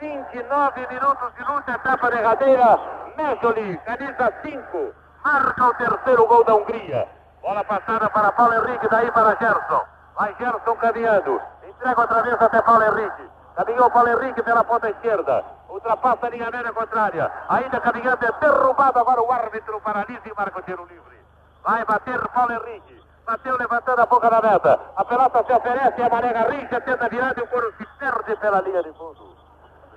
[SPEAKER 1] 29 minutos de luta, etapa derradeira. Mesoli, camisa 5. marca o terceiro gol da Hungria. Bola passada para Paulo Henrique, daí para Gerson. Vai Gerson caminhando. Entrega outra vez até Paulo Henrique. Caminhou Paulo Henrique pela ponta esquerda. Ultrapassa a linha média contrária. Ainda caminhando, é derrubado agora o árbitro paralisa e marca o tiro livre. Vai bater Paulo Henrique. Bateu levantando a boca da meta. A pelota se oferece, a Maré Garrincha tenta virar e o coro se perde pela linha de fundo.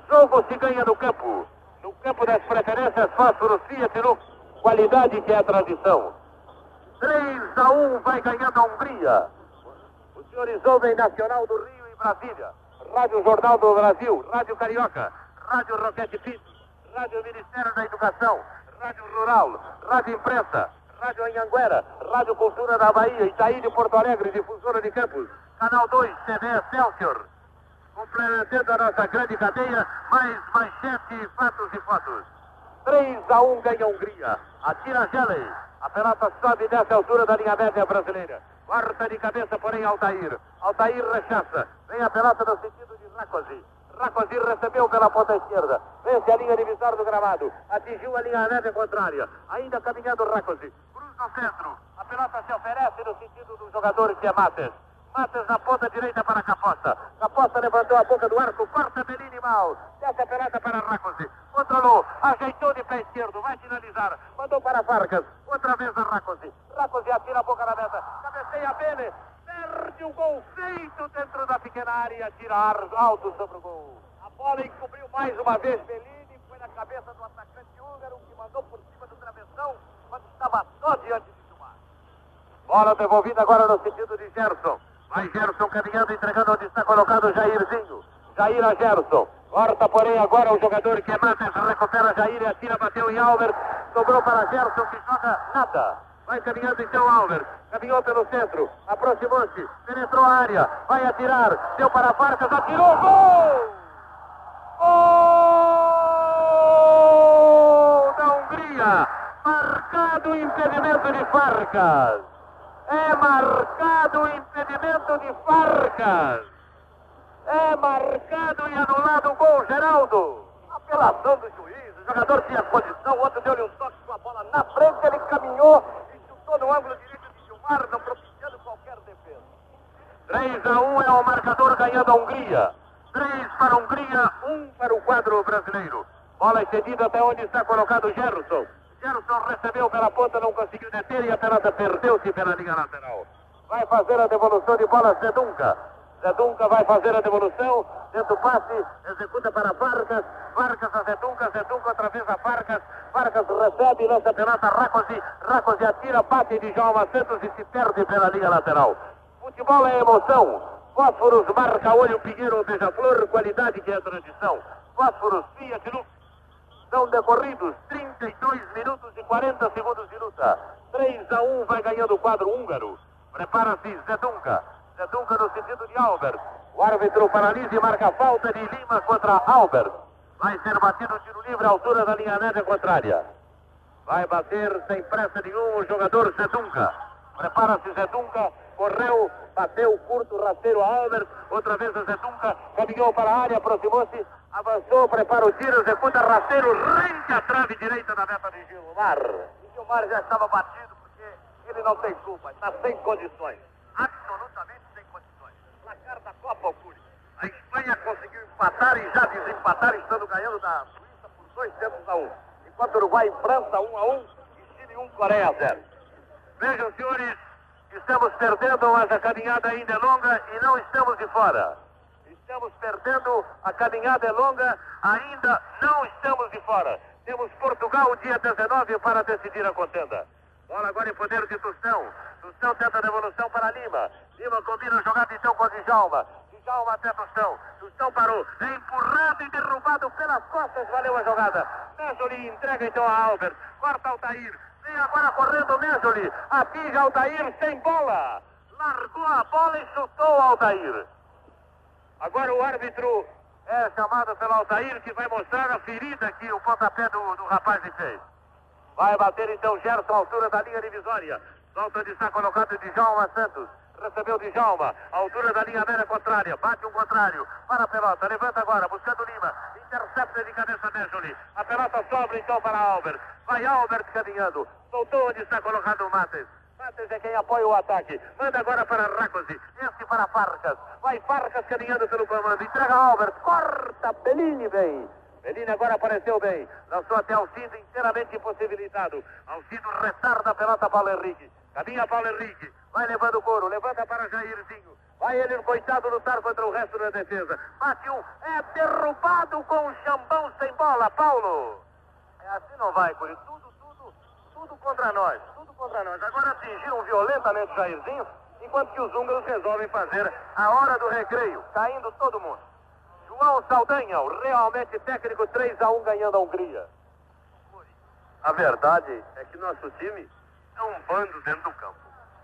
[SPEAKER 1] Jogo se ganha no campo. No campo das preferências, fósforo, Fiat, no qualidade que é a tradição. 3 a 1 vai ganhando a Hungria. Os senhores ouvem Nacional do Rio e Brasília. Rádio Jornal do Brasil, Rádio Carioca, Rádio Roquete Pinto, Rádio Ministério da Educação, Rádio Rural, Rádio Imprensa, Rádio Anhanguera, Rádio Cultura da Bahia, Itaí de Porto Alegre, Difusora de Campos, Canal 2, TV Excelsior. Complementando a nossa grande cadeia, mais manchete, fatos e fotos. 3 a 1 ganha a Hungria. Atira Gelei. A pelota sobe nessa altura da linha média brasileira. Quarta de cabeça, porém, Altair. Altair rechaça. Vem a pelota no sentido de Rakosi. Rakosi recebeu pela ponta esquerda. Vence a linha divisória do gramado. Atingiu a linha média contrária. Ainda caminhando Rakosi. Cruza o centro. A pelota se oferece no sentido do jogador que é Mates. Matheus na ponta direita para Caposta. Caposta levantou a boca do arco, corta Belini mal. Desce a pelota para Racosi. Controlou, ajeitou de pé esquerdo, vai finalizar. Mandou para Vargas. Outra vez a Racosi. Racosi atira a boca na meta. Cabeceia Bene. Perde o gol feito dentro da pequena área. Tira alto sobre o gol. A bola encobriu mais uma vez Belini. Foi na cabeça do atacante húngaro que mandou por cima do travessão quando estava só diante de Gilmar. Bola devolvida agora no sentido de Gerson. Vai Gerson caminhando, entregando onde está colocado o Jairzinho. Jair a Gerson. Corta, porém, agora o jogador que é Matheus. Recupera Jair e atira, bateu em Albert. Sobrou para Gerson que joga nada. Vai caminhando então Albert. Caminhou pelo centro. Aproximou-se. Penetrou a área. Vai atirar. Deu para Farcas. Atirou. Gol! Gol da Hungria. Marcado impedimento de Farcas. É marcado o impedimento de Farcas. É marcado e anulado o gol, Geraldo. Apelação do juiz. O jogador tinha condição, o outro deu-lhe um toque com a bola na frente. Ele caminhou e chutou no ângulo direito de Gilmar, não propiciando qualquer defesa. 3 a 1 é o marcador ganhando a Hungria. 3 para a Hungria, 1 para o quadro brasileiro. Bola cedida até onde está colocado Gerson. Gerson recebeu pela ponta, não conseguiu deter e a pelota perdeu-se pela linha lateral. Vai fazer a devolução de bola Zedunca. Zedunca vai fazer a devolução, tenta o passe, executa para Vargas. Vargas a Zedunca, Zedunca outra vez a Vargas. Vargas recebe, lança a pelota Racosi. Racosi atira, bate de João Santos e se perde pela linha lateral. Futebol é emoção. Fósforos marca olho, Pinheiro, beija-flor, qualidade que é tradição. Fósforos, Fiat, Lux. São decorridos 32 minutos e 40 segundos de luta. 3 a 1 vai ganhando o quadro húngaro. Prepara-se Zedunca. Zedunca no sentido de Albert. O árbitro paralisa e marca a falta de Lima contra Albert. Vai ser batido o tiro livre à altura da linha média contrária. Vai bater sem pressa nenhuma o jogador Zedunca. Prepara-se Zedunca. Correu, bateu curto, rasteiro a Albert. Outra vez o Zedunca caminhou para a área, aproximou-se. Avançou, prepara o tiro, executa rasteiro, rente a trave direita da meta de Gilmar. E Gilmar já estava batido porque ele não tem culpa, está sem condições. Absolutamente sem condições. Placar da Copa Alcuri. A Espanha conseguiu empatar e já desempatar, estando ganhando da Suíça por dois tempos a um. Enquanto Uruguai e França, um a um, e Chile um, Coreia zero. Vejam, senhores, estamos perdendo, mas a caminhada ainda é longa e não estamos de fora. Estamos perdendo, a caminhada é longa, ainda não estamos de fora. Temos Portugal dia 19 para decidir a contenda. Bola agora em poder de Tostão. Tostão tenta a devolução para Lima. Lima combina a jogada então com Djalma. Djalma até Tostão. Tostão parou. É empurrado e derrubado pelas costas. Valeu a jogada. Mesoli entrega então a Albert. Corta Altair. Vem agora correndo Mesoli. Atinge Altair sem bola. Largou a bola e chutou Altair. Agora o árbitro é chamado pelo Altair, que vai mostrar a ferida que o pontapé do, do rapaz fez. Vai bater então Gerson altura da linha divisória. Solta onde está colocado de João Santos. recebeu de Jalma, altura da linha média contrária, bate um contrário, para a pelota, levanta agora, buscando Lima, intercepta de cabeça Benjoli, a pelota sobra então para Albert, vai Albert caminhando, soltou onde está colocado o Mates, Matheus é quem apoia o ataque. Manda agora para Racosi. Esse para Farcas. Vai Farcas caminhando pelo comando. Entrega Albert. Corta. Bellini vem. Bellini agora apareceu bem. Lançou até Alcido inteiramente impossibilitado. Alcido retarda a pelota Paulo Henrique. Caminha Paulo Henrique. Vai levando o couro. Levanta para Jairzinho. Vai ele, coitado, lutar contra o resto da defesa. Bate um. É derrubado com o chambão sem bola. Paulo. É assim não vai, Curi. Tudo, tudo, tudo contra nós contra nós. Agora atingiram violentamente Jairzinho, enquanto que os húngaros resolvem fazer a hora do recreio, caindo todo mundo. João Saldanha, o realmente técnico 3 a 1 ganhando a Hungria. A verdade é que nosso time é um bando dentro do campo.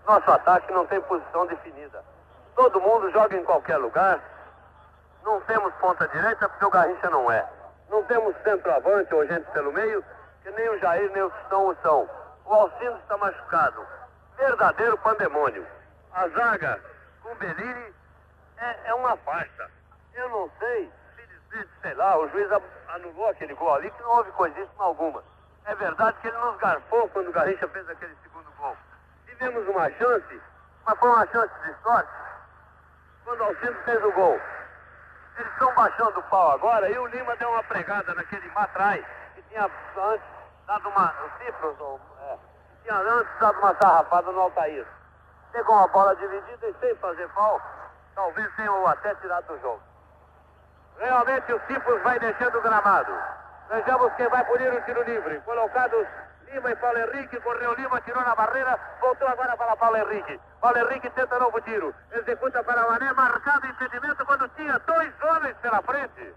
[SPEAKER 1] Nosso ataque não tem posição definida. Todo mundo joga em qualquer lugar. Não temos ponta direita porque o Garrincha não é. Não temos centroavante ou gente pelo meio, que nem o Jair nem o São o são. O Alcindo está machucado. Verdadeiro pandemônio. A zaga com Bellini é, é uma farsa. Eu não sei, felizmente, sei lá, o juiz anulou aquele gol ali que não houve coisíssima alguma. É verdade que ele nos garfou quando o Garrincha fez aquele segundo gol. Tivemos uma chance, mas foi uma chance de sorte. Quando o Alcindo fez o gol. Eles estão baixando o pau agora e o Lima deu uma pregada naquele matrai que tinha antes dado uma. O Cifros, ou tinha antes dado uma sarrafada no Altair. Pegou uma bola dividida e sem fazer falta, talvez tenham até tirado do jogo. Realmente o Cipros vai deixando o gramado. Vejamos quem vai punir o tiro livre. Colocados Lima e Paulo Henrique, correu Lima, tirou na barreira, voltou agora para Paulo Henrique. Paulo Henrique tenta novo tiro, executa para Mané, marcado impedimento quando tinha dois homens pela frente.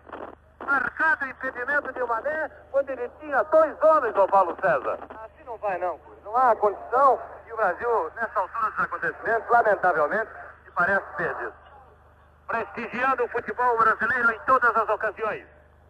[SPEAKER 1] Marcado impedimento de Mané quando ele tinha dois homens, o Paulo César. Assim não vai não, não há condição e o Brasil, nessa altura dos acontecimentos, lamentavelmente, se parece perdido. Prestigiando o futebol brasileiro em todas as ocasiões.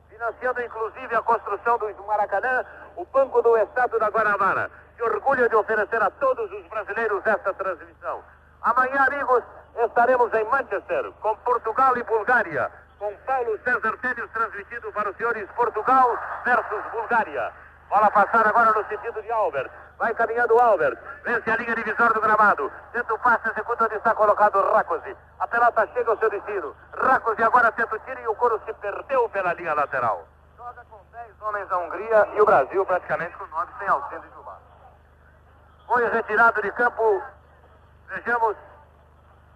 [SPEAKER 1] Financiando inclusive a construção do Maracanã, o Banco do Estado da Guanabara. Se orgulha de oferecer a todos os brasileiros esta transmissão. Amanhã, amigos, estaremos em Manchester, com Portugal e Bulgária, com Paulo César Tênis transmitido para os senhores Portugal versus Bulgária. Bola passar agora no sentido de Albert. Vai caminhando o Albert. Vence a linha divisória do gramado. Tenta o passe, executa onde está colocado Rakosi. A pelota chega ao seu destino. Rakosi agora tenta o tiro e o couro se perdeu pela linha lateral. Joga com 10 homens a Hungria e o Brasil praticamente com 9 sem auxílio de Gilmar. Foi retirado de campo. Vejamos.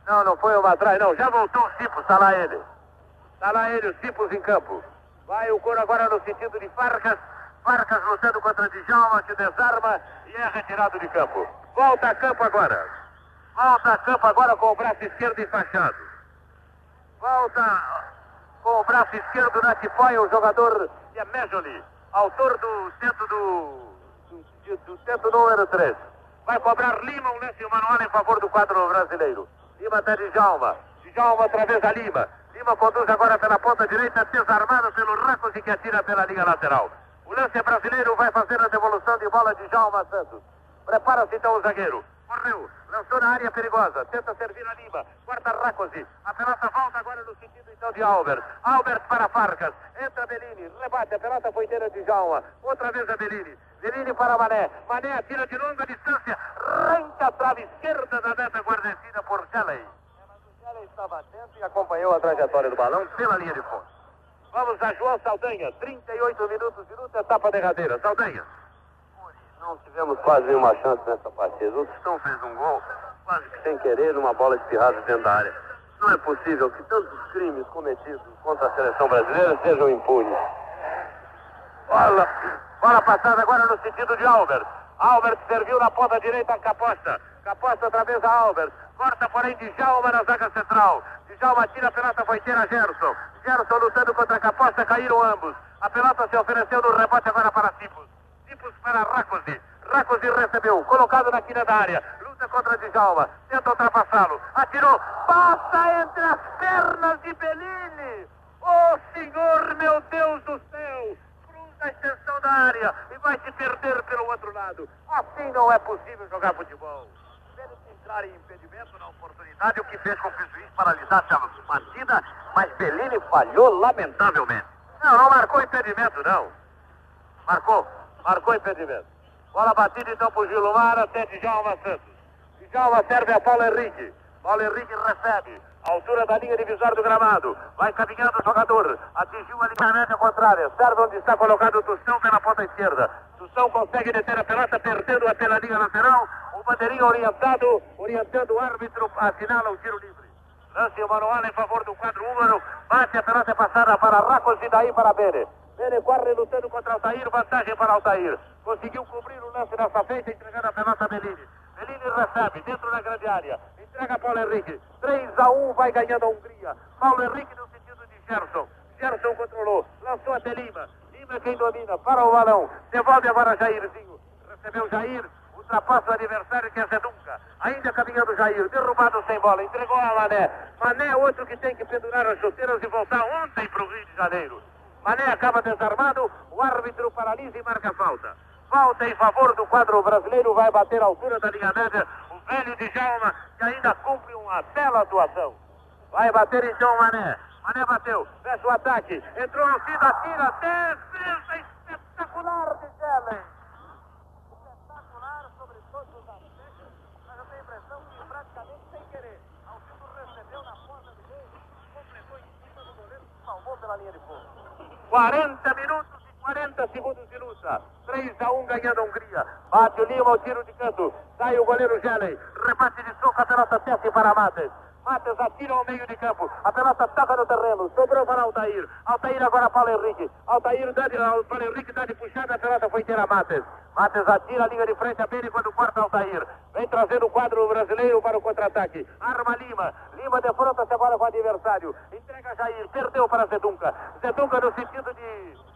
[SPEAKER 1] Não, não foi o atrás, não. Já voltou o Cipos, está lá ele. Está lá ele, o Cipos em campo. Vai o couro agora no sentido de Farcas. Farcas lutando contra Djalma, que desarma e é retirado de campo. Volta a campo agora. Volta a campo agora com o braço esquerdo enfaixado. Volta com o braço esquerdo na tifoia o jogador Yemejoli, autor do centro do, do, do centro número 3. Vai cobrar Lima um lance manual em favor do quadro brasileiro. Lima até Djalma. Djalma através da Lima. Lima conduz agora pela ponta direita, desarmado pelo Racos e que atira pela linha lateral. O lance brasileiro vai fazer a devolução de bola de Jalma Santos. Prepara-se então o zagueiro. Correu, lançou na área perigosa, tenta servir a Lima, quarta Racosi. A pelota volta agora no sentido então de Albert. Albert para Farcas, entra Bellini, rebate, a pelota foi inteira de Jalma. Outra vez a Bellini. Bellini para Mané. Mané atira de longa distância, renta a trave esquerda da meta guarnecida por Shelley. Shelley estava atento e acompanhou a trajetória do balão pela linha de fundo. Vamos a João Saldanha, 38 minutos de luta, etapa derradeira. Saldanha. Não tivemos quase nenhuma chance nessa partida. O Tostão fez um gol, quase que sem querer, numa bola espirrada dentro da área. Não é possível que tantos crimes cometidos contra a seleção brasileira sejam impunes. Bola, bola passada agora no sentido de Albert. Albert serviu na ponta direita a Caposta. Caposta outra vez a Albert. Corta, porém, Djalma na zaga central. Djalma tira a pelota, foi ter a Gerson. Gerson lutando contra a Caposta, caíram ambos. A pelota se ofereceu no rebote agora para Cipos. Cipos para Rakosi. Rakosi recebeu, colocado na quina da área. Luta contra Djalma, tenta ultrapassá-lo. Atirou, passa entre as pernas de Bellini. Oh, senhor, meu Deus do céu! Cruza a extensão da área e vai se perder pelo outro lado. Assim não é possível jogar futebol marcar impedimento na oportunidade, o que fez com que o juiz paralisasse a partida, mas Bellini falhou lamentavelmente. Não, não marcou impedimento, não. Marcou, marcou impedimento. Bola batida então por Gilmar, até Djalma Santos. Djalma serve a Paulo Henrique. Paulo Henrique recebe. Altura da linha divisória do gramado. Vai caminhando o jogador. Atingiu a linha média contrária. Serve onde está colocado o Tustão pela ponta esquerda. Tustão consegue deter a pelota, perdendo-a pela linha lateral. O bandeirinho orientado, orientando o árbitro, assinala o tiro livre. Lance o manual em favor do quadro húngaro. Bate a pelota passada para Racos e daí para Bene. Bene corre lutando contra Altair. Vantagem para Altair. Conseguiu cobrir o lance nessa feita, entregando a pelota a Bellini. Bellini recebe dentro da grande área. Entrega Paulo Henrique. 3 a 1 vai ganhando a Hungria. Paulo Henrique no sentido de Gerson. Gerson controlou. Lançou até Lima. Lima quem domina. Para o balão. Devolve agora Jairzinho. Recebeu Jair. Ultrapassa o adversário que é Zedunca. Ainda caminhando Jair. Derrubado sem bola. Entregou a Mané. Mané outro que tem que pendurar as chuteiras e voltar ontem para o Rio de Janeiro. Mané acaba desarmado. O árbitro paralisa e marca falta. Falta em favor do quadro brasileiro. Vai bater a altura da linha média velho Djalma, que ainda cumpre uma bela atuação. Vai bater então Mané. Mané bateu, fecha o ataque, entrou no fim da tira, defesa espetacular de Gelen. Espetacular sobre todos os aspectos, mas eu tenho a impressão que praticamente sem querer, Alcido recebeu na ponta de meio, completou em cima do goleiro, salvou pela linha de fundo. 40 minutos 40 segundos de luta. 3 a 1 ganhando a Hungria. Bate o Lima, o tiro de canto. Sai o goleiro Gelen. Rebate de soco, a pelota desce para Mates. Matheus atira ao meio de campo. A pelota toca no terreno. Sobrou para Altair. Altair agora Paulo Henrique. Altair dá de, Paulo Henrique dá de puxada. A pelota foi inteira Matheus. Matheus atira a linha de frente a Beni quando corta Altair. Vem trazendo o quadro brasileiro para o contra-ataque. Arma Lima. Lima defronta-se agora com o adversário. Entrega Jair. Perdeu para Zedunca. Zedunca no sentido de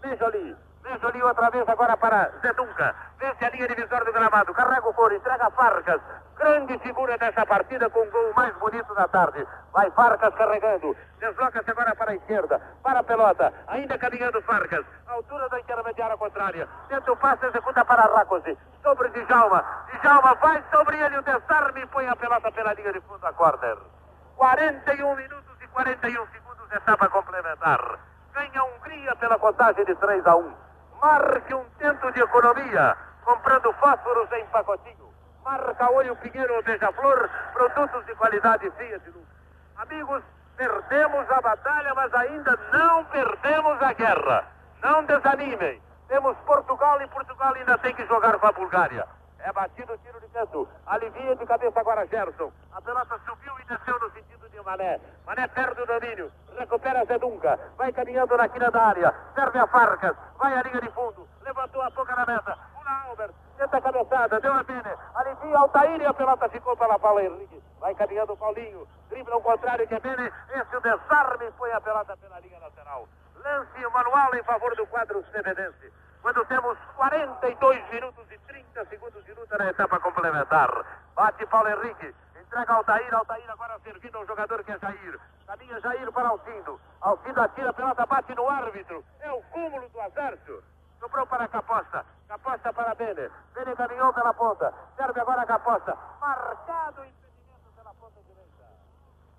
[SPEAKER 1] Benjoli. Benjoli outra vez agora para Zedunca. Vence a linha divisória do gramado. Carrega o foro, entrega Farcas. Grande figura dessa partida com o gol mais bonito da tarde. Vai Farcas carregando. Desloca-se agora para a esquerda. Para a pelota. Ainda caminhando Farcas. Altura da intermediária contrária. Tenta o passe, executa para Racosi. Sobre Djalma. Djalma vai sobre ele. O desarme e põe a pelota pela linha de fundo a corner. 41 minutos e 41 segundos. Etapa complementar ganha a Hungria pela contagem de 3 a 1. Marque um tento de economia, comprando fósforos em pacotinho. Marca olho Pinheiro ou Beija-Flor, produtos de qualidade Fiat Luz. Amigos, perdemos a batalha, mas ainda não perdemos a guerra. Não desanimem. Temos Portugal e Portugal ainda tem que jogar com a Bulgária. É batido o tiro de canto. Alivia de cabeça agora Gerson. A pelota subiu e desceu no sentido de Mané. Mané perde o domínio. Recupera Zedunga. Vai caminhando na quina da área. Serve a Farcas. Vai à linha de fundo. Levantou a boca na meta. Pula Albert. Tenta a cabeçada. Deu a pena. Alivia Altair e a pelota ficou para Paulo Henrique. Vai caminhando o Paulinho. Dribla ao contrário que é Bene. Esse o desarme põe a pelota pela linha lateral. Lance manual em favor do quadro semedense quando temos 42 minutos e 30 segundos de luta na etapa complementar. Bate Paulo Henrique, entrega Altair, Altair agora servindo ao jogador que é Jair. Caminha Jair para Alcindo. Alcindo atira a pelota, bate no árbitro. É o cúmulo do azarço. Sobrou para Caposta. Caposta para Bene. Bene caminhou pela ponta. Serve agora a Caposta. Marcado impedimento pela ponta direita.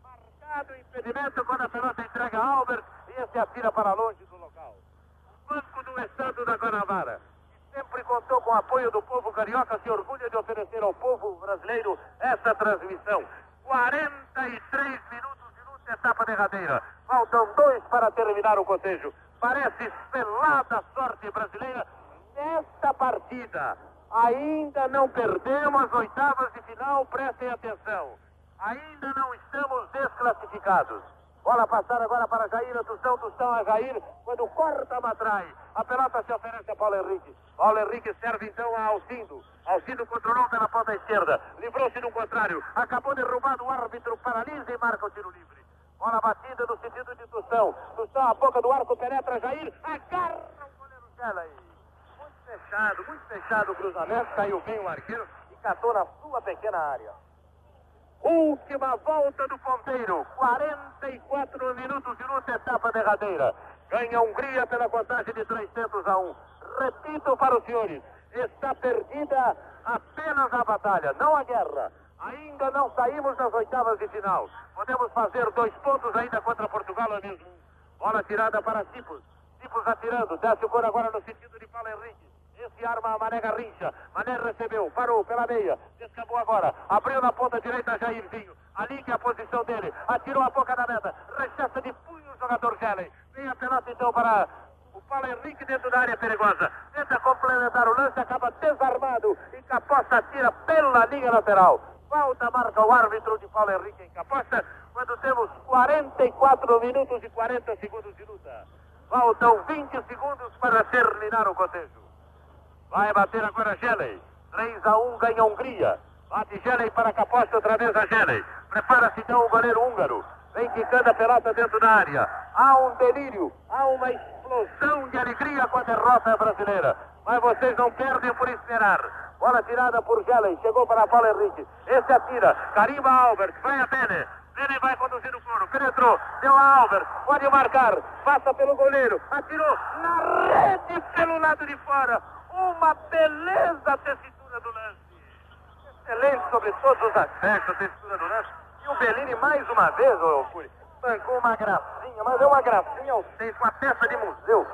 [SPEAKER 1] Marcado impedimento quando a pelota entrega a Albert. E esse atira para longe do local. Banco do Estado da Guanabara. Sempre contou com o apoio do povo carioca, se orgulha de oferecer ao povo brasileiro essa transmissão. 43 minutos de luta, etapa derradeira. Faltam dois para terminar o cotejo. Parece selada a sorte brasileira nesta partida. Ainda não perdemos as oitavas de final, prestem atenção. Ainda não estamos desclassificados. Bola passada agora para Jair, a Tustão, Tustão a Jair, quando corta Matrai. A pelota se oferece a Paulo Henrique. Paulo Henrique serve então a Alcindo. Alcindo controlou pela ponta esquerda. Livrou-se no contrário. Acabou derrubado o árbitro, paralisa e marca o tiro livre. Bola batida no sentido de Tustão. Tustão, a boca do arco, penetra Jair. Agarra o goleiro Gela aí. Muito fechado, muito fechado o cruzamento. Caiu bem o arqueiro e catou na sua pequena área. Última volta do ponteiro. 44 minutos de luta, etapa derradeira. Ganha a Hungria pela contagem de 300 a 1. Repito para os senhores: está perdida apenas a batalha, não a guerra. Ainda não saímos das oitavas de final. Podemos fazer dois pontos ainda contra Portugal, amigo. Bola tirada para Cipos. Cipos atirando. Desce o cor agora no sentido de Paulo Henrique. Esse arma a Mané Garrincha. Mané recebeu, parou pela meia. Descabou agora. Abriu na ponta direita Jairzinho. Ali que é a posição dele. Atirou a boca da meta. Rechaça de punho o jogador Shelley. Vem a pelota então para o Paulo Henrique dentro da área perigosa. Tenta complementar o lance, acaba desarmado. E Caposta tira pela linha lateral. Falta marca o árbitro de Paulo Henrique em Caposta. Quando temos 44 minutos e 40 segundos de luta. Faltam 20 segundos para terminar o cotejo. Vai bater agora Shelley. 3 a 1 ganha a Hungria. Bate Shelley para Caposta, outra vez a Shelley. Prepara-se então o goleiro húngaro. Vem quicando a pelota dentro da área. Há um delírio, há uma explosão de alegria com a derrota brasileira. Mas vocês não perdem por esperar. Bola tirada por Shelley. Chegou para Paulo Henrique. Esse atira. Carimba Albert. Vai a Bene. Bene vai conduzir o coro. Penetrou. Deu a Albert. Pode marcar. Passa pelo goleiro. Atirou na rede pelo lado de fora. Uma beleza a tessitura do lance. Excelente sobre todos os aspectos a tessitura do lance. E o Bellini mais uma vez, ô Furi, bancou uma gracinha, mas é uma gracinha ao seis, uma peça de museu.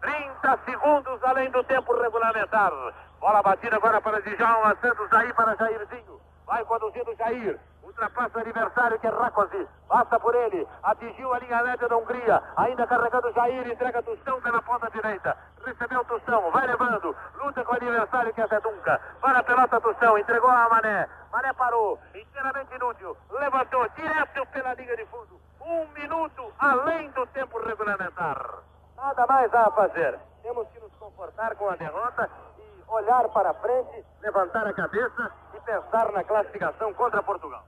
[SPEAKER 1] 30 segundos além do tempo regulamentar. Bola batida agora para Djalma Santos, aí para Jairzinho. Vai conduzindo Jair. Ultrapassa o adversário que é Rakosi. Passa por ele. Atingiu a linha média da Hungria. Ainda carregando Jair. Entrega Tustão pela ponta direita. Recebeu Tustão. Vai levando. Luta com o adversário que é Zedunca. Para a pelota Tustão. Entregou a Mané. Mané parou. Inteiramente inútil. Levantou direto pela linha de fundo. Um minuto além do tempo regulamentar. Nada mais a fazer. Temos que nos comportar com a derrota e olhar para frente, levantar a cabeça e pensar na classificação contra Portugal.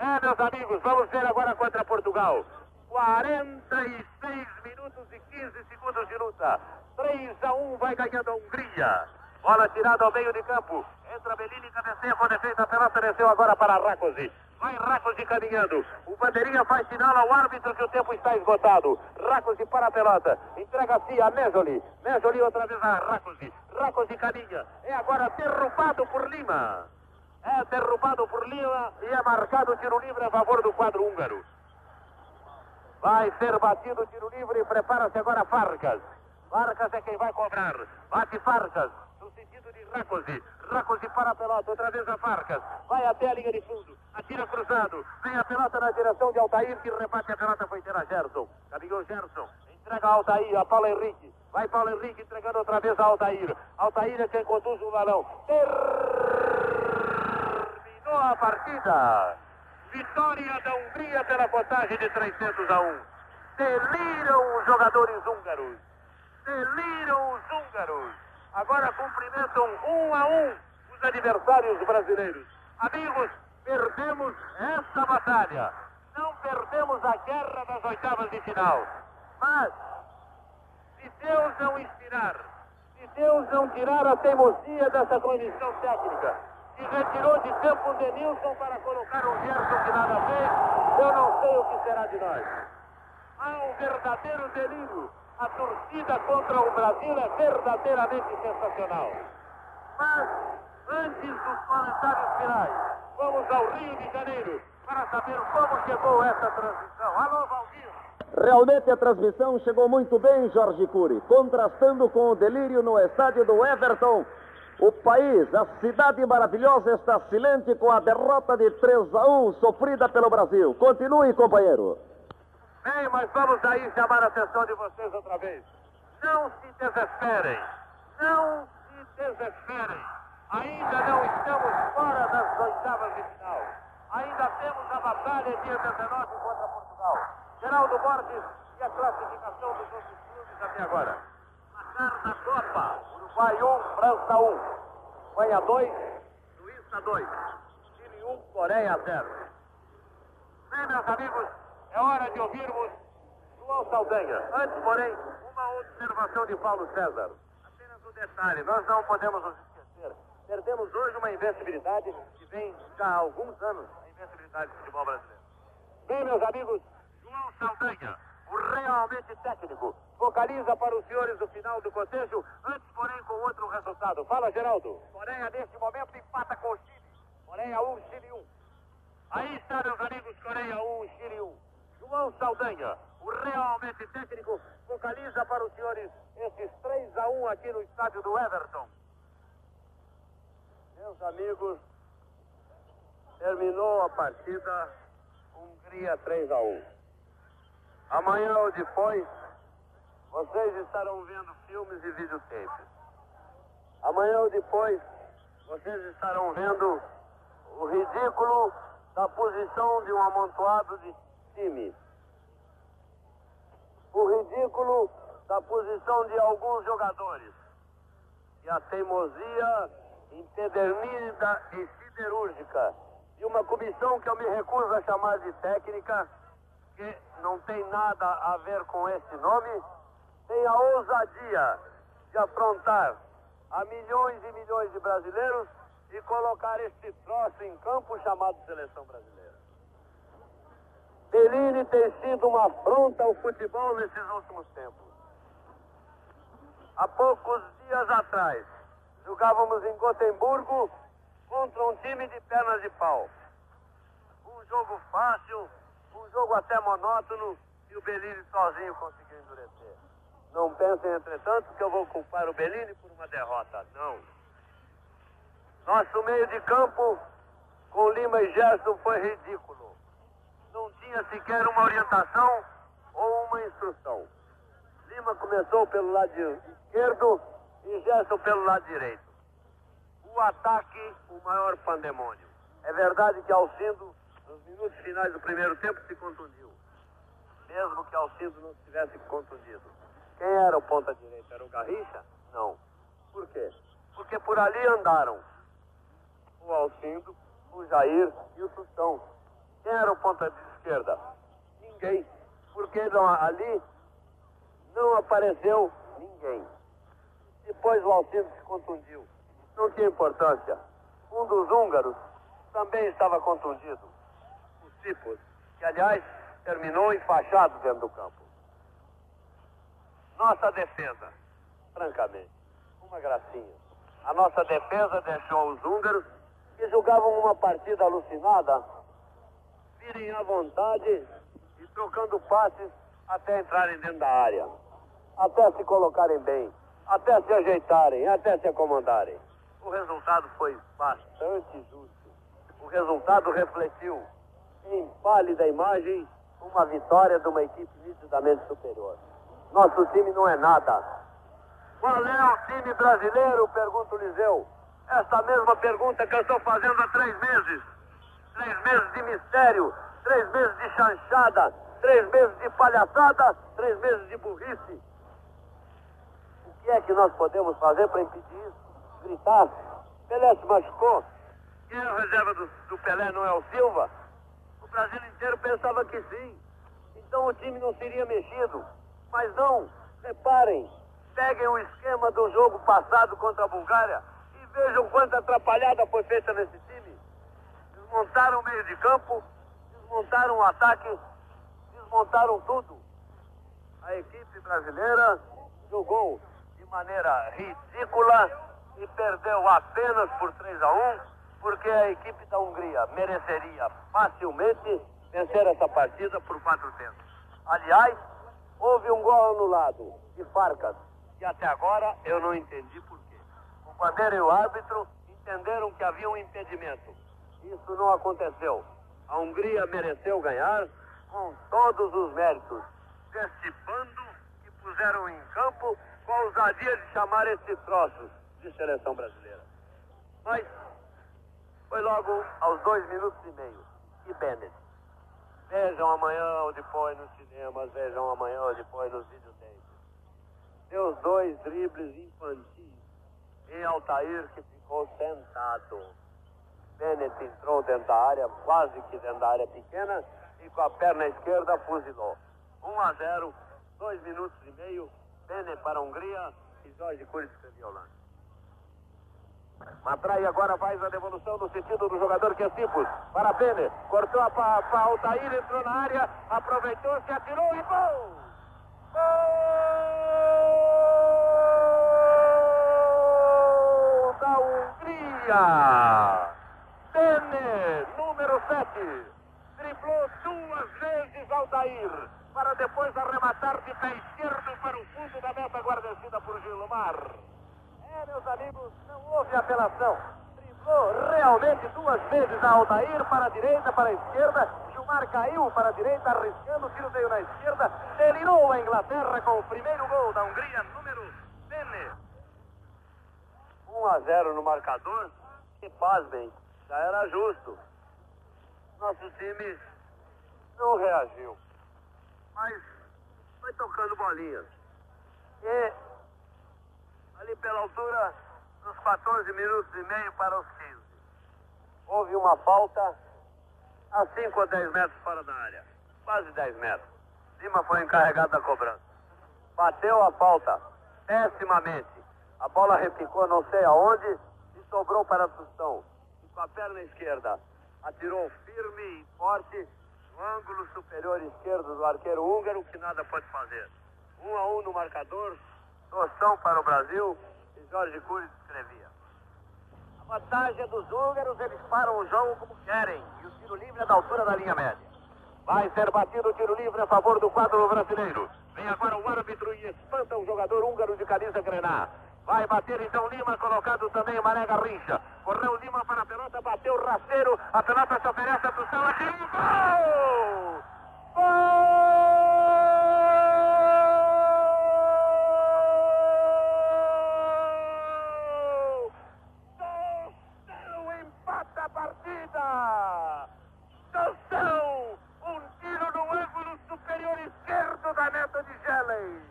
[SPEAKER 1] É, meus amigos, vamos ver agora contra Portugal. 46 minutos e 15 segundos de luta. 3 a 1 vai ganhando a Hungria. Bola tirada ao meio de campo. Entra Bellini, cabeceia com defeito. A pelota desceu agora para Rakosi. Vai Rakosi caminhando. O bandeirinha faz sinal ao árbitro que o tempo está esgotado. Rakosi para a pelota. Entrega-se a Mesoli. Mesoli outra vez a Rakosi. Rakosi caminha. É agora derrubado por Lima. É derrubado por Lima e é marcado tiro livre a favor do quadro húngaro. Vai ser batido tiro livre e prepara-se agora Farcas. Farcas é quem vai cobrar. Bate Farcas no sentido de Rakosi. Rakosi para a pelota, outra vez a Farcas. Vai até a linha de fundo. Atira cruzado. Vem a pelota na direção de Altair, que rebate a pelota foi ter a Gerson. Caminhou Gerson. Entrega a Altair, a Paulo Henrique. Vai Paulo Henrique entregando outra vez a Altair. Altair é quem conduz o balão. Terminou a partida. Vitória da Hungria pela contagem de 300 a 1. Deliram os jogadores húngaros. Deliram os húngaros. Agora cumprimentam um a um os adversários brasileiros. Amigos, perdemos esta batalha. Não perdemos a guerra das oitavas de final. Mas, se Deus não inspirar, se Deus não tirar a teimosia dessa comissão técnica, que retirou de campo o Denilson para colocar o Gerson que nada fez, eu não sei o que será de nós. Há um verdadeiro delírio. A torcida contra o Brasil é verdadeiramente sensacional. Mas, antes dos comentários finais, vamos ao Rio de Janeiro para saber como chegou essa transmissão. Alô, Valdir!
[SPEAKER 2] Realmente a transmissão chegou muito bem, Jorge Cury, contrastando com o delírio no estádio do Everton. O país, a cidade maravilhosa, está silente com a derrota de 3 a 1 sofrida pelo Brasil. Continue, companheiro.
[SPEAKER 1] Bem, mas vamos aí chamar a atenção de vocês outra vez. Não se desesperem. Não se desesperem. Ainda não estamos fora das oitavas de final. Ainda temos a batalha dia 19 contra Portugal. Geraldo Borges e a classificação dos outros clubes até agora. Da Copa. Uruguai 1, França 1. Espanha 2, Suíça 2. Chile 1, Coreia 0. Bem, meus amigos, é hora de ouvirmos João Saldanha. Antes, porém, uma observação de Paulo César. Apenas um detalhe, nós não podemos nos esquecer. Perdemos hoje uma invencibilidade que vem já há alguns anos, a invencibilidade do futebol brasileiro. Bem, meus amigos, João Saldanha, realmente técnico, vocaliza para os senhores do final do cotejo, antes, porém, com outro resultado. Fala, Geraldo. Coreia, neste momento, empata com o Chile. Coreia 1, Chile 1. Aí está, meus amigos, Coreia 1, Chile 1. João Saldanha, o realmente técnico, vocaliza para os senhores esses 3 a 1 aqui no estádio do Everton. Meus amigos, terminou a partida Hungria 3 a 1. Amanhã ou depois, vocês estarão vendo filmes e videotapes. Amanhã ou depois, vocês estarão vendo o ridículo da posição de um amontoado de time. O ridículo da posição de alguns jogadores. E a teimosia empedernida e siderúrgica de uma comissão que eu me recuso a chamar de técnica, que não tem nada a ver com esse nome, tem a ousadia de afrontar a milhões e milhões de brasileiros e colocar este troço em campo chamado seleção brasileira. Bellini tem sido uma afronta ao futebol nesses últimos tempos. Há poucos dias atrás, jogávamos em Gotemburgo contra um time de pernas de pau. Um jogo fácil, um jogo até monótono e o Bellini sozinho conseguiu endurecer. Não pensem, entretanto, que eu vou culpar o Bellini por uma derrota. Não. Nosso meio de campo com Lima e Gerson foi ridículo. Não tinha sequer uma orientação ou uma instrução. Lima começou pelo lado esquerdo e Gerson pelo lado direito. O ataque, o maior pandemônio. É verdade que Alcindo, nos minutos finais do primeiro tempo, se contundiu. Mesmo que Alcindo não estivesse contundido. Quem era o ponta direita? Era o Garrincha? Não. Por quê? Porque por ali andaram o Alcindo, o Jair e o Sustão. Quem era o ponta de esquerda? Ninguém. Porque não, ali não apareceu ninguém. Depois o Alcindo se contundiu. Não tinha importância. Um dos húngaros também estava contundido. Que aliás terminou enfaixado dentro do campo. Nossa defesa, francamente, uma gracinha. A nossa defesa deixou os húngaros que jogavam uma partida alucinada, virem à vontade e trocando passes até entrarem dentro da área, até se colocarem bem, até se ajeitarem, até se acomodarem. O resultado foi bastante justo. O resultado refletiu em pálida imagem uma vitória de uma equipe nitidamente superior. Nosso time não é nada. Qual é o time brasileiro? Pergunta o Liseu. Essa mesma pergunta que eu estou fazendo há três meses. Três meses de mistério, três meses de chanchada, três meses de palhaçada, três meses de burrice. O que é que nós podemos fazer para impedir isso? Gritar. Pelé se machucou. É a reserva do, do Pelé não é o Silva? Brasil inteiro pensava que sim. Então o time não seria mexido. Mas não, reparem, peguem o esquema do jogo passado contra a Bulgária e vejam quanta atrapalhada foi feita nesse time. Desmontaram o meio de campo, desmontaram o ataque, desmontaram tudo. A equipe brasileira jogou de maneira ridícula e perdeu apenas por 3 a 1, porque a equipe da Hungria mereceria facilmente vencer essa partida por quatro tempos. Aliás, houve um gol anulado de Farcas, que até agora eu não entendi por quê. O bandeira e o árbitro entenderam que havia um impedimento. Isso não aconteceu. A Hungria mereceu ganhar com todos os méritos deste bando que puseram em campo com a ousadia de chamar esse troço de seleção brasileira. Mas foi logo aos dois minutos e meio. E Bennett. Vejam amanhã ou depois nos cinemas, vejam amanhã ou depois nos videotapes. Seus dois dribles infantis em Altair que ficou sentado. Bennett entrou dentro da área, quase que dentro da área pequena, e com a perna esquerda fuzilou. 1 a 0, dois minutos e meio, Bennett para a Hungria e Jorge escreveu o lance. Matrai agora faz a devolução no sentido do jogador que é Cipos. Para Bene. Cortou para Altair, entrou na área, aproveitou, se atirou e gol! Gol da Hungria! Bene Henrique. Driblou duas vezes Aldair, para depois arrematar de pé esquerdo para o fundo da meta guarnecida por Gilmar. É, meus amigos, não houve apelação. Driblou realmente duas vezes a Aldair para a direita, para a esquerda. Gilmar caiu para a direita, arriscando, o tiro veio na esquerda. Delirou a Inglaterra com o primeiro gol da Hungria, número Bene. 1 a 0 no marcador. E pasmem, já era justo. Nosso time não reagiu. Mas foi tocando bolinhas. E ali pela altura dos 14 minutos e meio para os 15. Houve uma falta a 5 ou 10 metros fora da área. Quase 10 metros. Lima foi encarregado da cobrança. Bateu a falta pessimamente. A bola repicou não sei aonde e sobrou para Tostão. E com a perna esquerda atirou firme e forte no ângulo superior esquerdo do arqueiro húngaro, que nada pode fazer. Um a um no marcador, Tostão para o Brasil e Jorge Cury escrevia. A vantagem é dos húngaros, eles param o jogo como querem. E o tiro livre é da altura da linha média. Vai ser batido o tiro livre a favor do quadro brasileiro. Vem agora o árbitro e espanta o jogador húngaro de camisa grená. Vai bater então Lima, colocado também Maré Garrincha. Correu Lima para a pelota, bateu o rasteiro. A pelota se oferece a Tussão aqui. Gol! Gol! Tussão empata a partida! Tussão! Um tiro no ângulo superior esquerdo da meta de Shelley.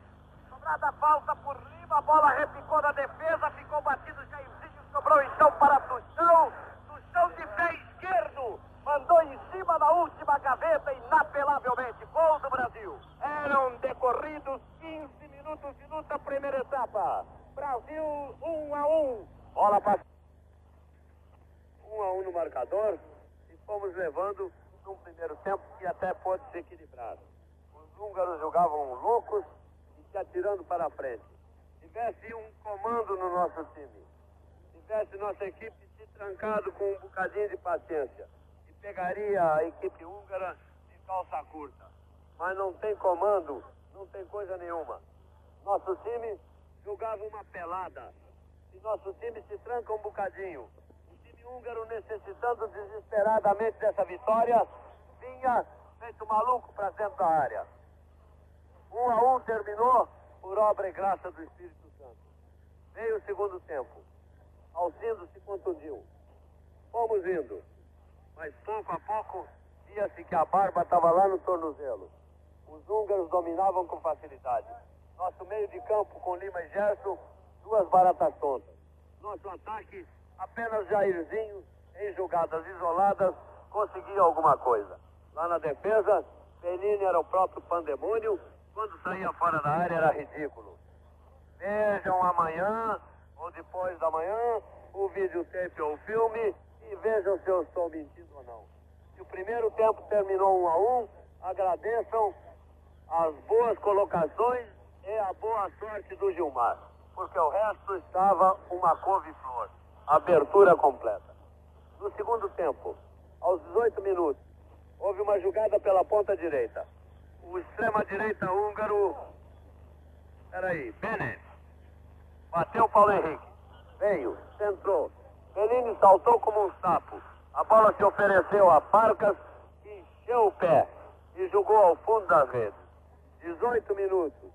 [SPEAKER 1] Sobrada falta por Lima, a bola repicou na defesa, ficou batido Jairzinho, sobrou então para Tuchão. Tuchão de pé esquerdo, mandou em cima da última gaveta, inapelavelmente. Gol do Brasil. Eram decorridos 15 minutos de luta, primeira etapa. Brasil 1 a 1. Bola para 1 a 1 no marcador e fomos levando num primeiro tempo que até pode se equilibrar. Os húngaros jogavam loucos se atirando para a frente. Tivesse um comando no nosso time, tivesse nossa equipe se trancado com um bocadinho de paciência, e pegaria a equipe húngara de calça curta. Mas não tem comando, não tem coisa nenhuma. Nosso time jogava uma pelada. E nosso time se tranca um bocadinho. O time húngaro necessitando desesperadamente dessa vitória, vinha feito maluco para dentro da área. Um a um terminou por obra e graça do Espírito Santo. Veio o segundo tempo. Alcindo se contundiu. Fomos indo. Mas pouco a pouco via-se que a barba estava lá no tornozelo. Os húngaros dominavam com facilidade. Nosso meio de campo com Lima e Gerson, duas baratas tontas. Nosso ataque, apenas Jairzinho, em jogadas isoladas, conseguia alguma coisa. Lá na defesa, Benini era o próprio pandemônio quando saía fora da área era ridículo. Vejam amanhã ou depois da manhã o videotape ou o filme e vejam se eu estou mentindo ou não. Se o primeiro tempo terminou um a um, agradeçam as boas colocações e a boa sorte do Gilmar, porque o resto estava uma couve-flor. Abertura completa. No segundo tempo, aos 18 minutos, houve uma jogada pela ponta direita o extrema-direita húngaro. Peraí, Bene. Bateu o Paulo Henrique. Veio, centrou. Bellini saltou como um sapo. A bola se ofereceu a Farcas, encheu o pé e jogou ao fundo das redes. 18 minutos.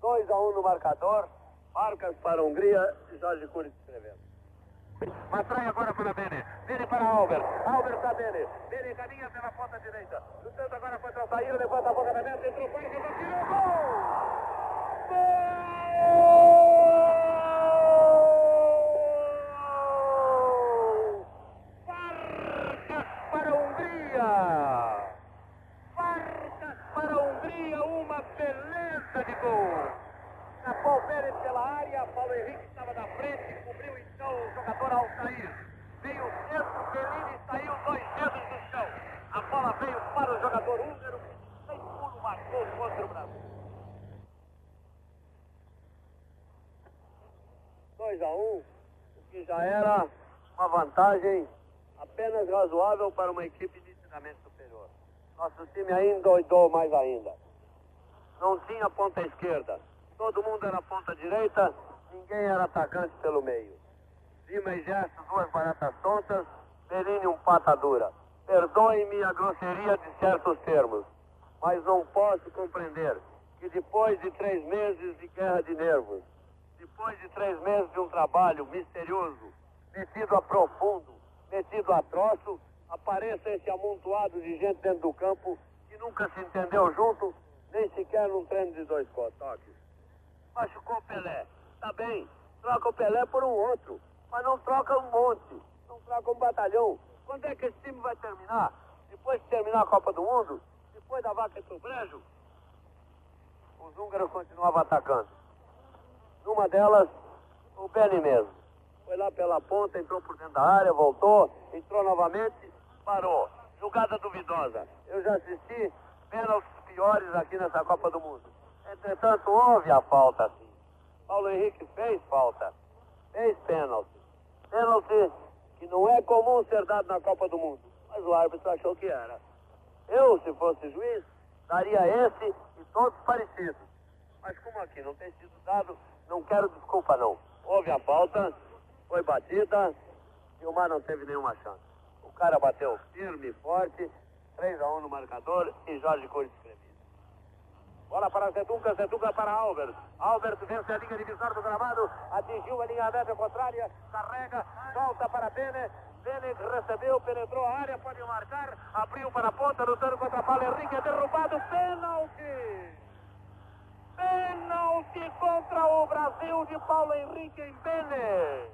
[SPEAKER 1] 2 a 1 no marcador. Farcas para a Hungria e Jorge Cury escrevendo. Matrai agora para Bene. Bene para Albert. Albert para Bene. Bene caminha pela ponta direita. Lutando agora contra o Saíra. Levanta a boca da meta. Entrou o Farcas. Atirou. Gol! Farcas para a Hungria. Farcas para a Hungria. Uma beleza de gol. Capão Pérez pela área. Paulo Henrique estava na frente. Cobriu então o jogador Altair. Veio o centro. Bellini saiu dois dedos do chão. A bola veio para o jogador húngaro. que Sem pulo marcou contra o Brasil. 2 a 1, um, o que já era uma vantagem apenas razoável para uma equipe nitidamente infinitamente superior. Nosso time ainda doidou mais ainda. Não tinha ponta esquerda. Todo mundo era ponta direita, ninguém era atacante pelo meio. Lima e Gerson, duas baratas tontas, Perini um pata dura. Perdoe-me a grosseria de certos termos, mas não posso compreender que depois de três meses de guerra de nervos, depois de três meses de um trabalho misterioso, metido a profundo, metido a troço, apareça esse amontoado de gente dentro do campo que nunca se entendeu junto, nem sequer num treino de dois toques. Machucou o Pelé. Tá bem, troca o Pelé por um outro, mas não troca um monte, não troca um batalhão. Quando é que esse time vai terminar? Depois de terminar a Copa do Mundo? Depois da vaca do brejo? Os húngaros continuavam atacando. Numa delas, o Benny mesmo. Foi lá pela ponta, entrou por dentro da área, voltou, entrou novamente, parou. Jogada duvidosa. Eu já assisti pênaltis piores aqui nessa Copa do Mundo. Entretanto, houve a falta, sim. Paulo Henrique fez falta. Fez pênalti. Pênalti que não é comum ser dado na Copa do Mundo. Mas o árbitro achou que era. Eu, se fosse juiz, daria esse e todos parecidos. Mas como aqui não tem sido dado, não quero desculpa não. Houve a falta, foi batida, Gilmar não teve nenhuma chance. O cara bateu firme, forte, 3 a 1 no marcador e Jorge escrevia. Bola para Zeduca, Zeduca para Albert. Albert vence a linha divisória do gramado, atingiu a linha média contrária, carrega, solta para Bene. Bene recebeu, penetrou a área, pode marcar, abriu para a ponta, lutando contra Paulo Henrique, é derrubado, pênalti! Pênalti contra o Brasil de Paulo Henrique em Bene.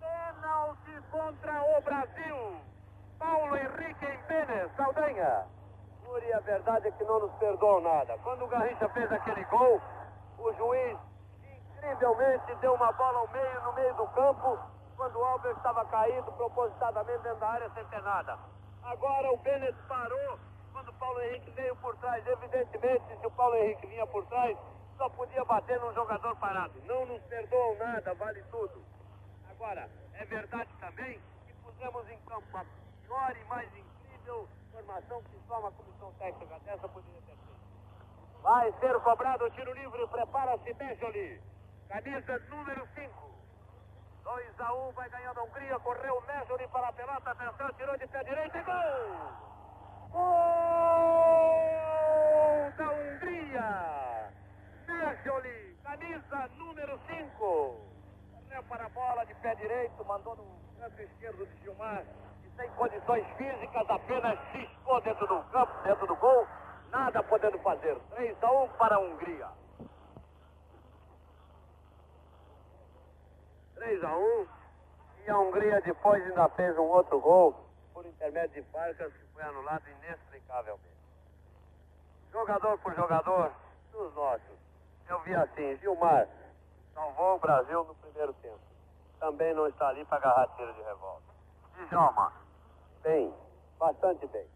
[SPEAKER 1] Pênalti contra o Brasil. Paulo Henrique em Bene, Saldanha. E a verdade é que não nos perdoou nada. Quando o Garrincha fez aquele gol, o juiz incrivelmente deu uma bola ao meio, no meio do campo, quando o Albert estava caído propositadamente dentro da área sem ter nada. Agora o Bennett parou quando o Paulo Henrique veio por trás. Evidentemente, se o Paulo Henrique vinha por trás, só podia bater num jogador parado. Não nos perdoam nada, vale tudo. Agora, é verdade também que pusemos em campo a pior e mais incrível formação que só uma comissão técnica dessa poderia ter feito. Vai ser cobrado o tiro livre, prepara-se Mejoli. Camisa número 5. 2 a 1, um, vai ganhando a Hungria, correu o Mejoli para a pelota, atenção, tirou de pé direito e gol! Gol da Hungria! Mejoli, camisa número 5. Correu para a bola de pé direito, mandou no canto esquerdo de Gilmar sem condições físicas, apenas ciscou dentro do campo, dentro do gol, nada podendo fazer. 3 a 1 para a Hungria. 3 a 1 e a Hungria depois ainda fez um outro gol por intermédio de Farcas que foi anulado inexplicavelmente. Jogador por jogador, dos nossos. Eu vi assim, Gilmar salvou o Brasil no primeiro tempo. Também não está ali para agarrar tiro de revolta. Djalma, Bem, bastante bem.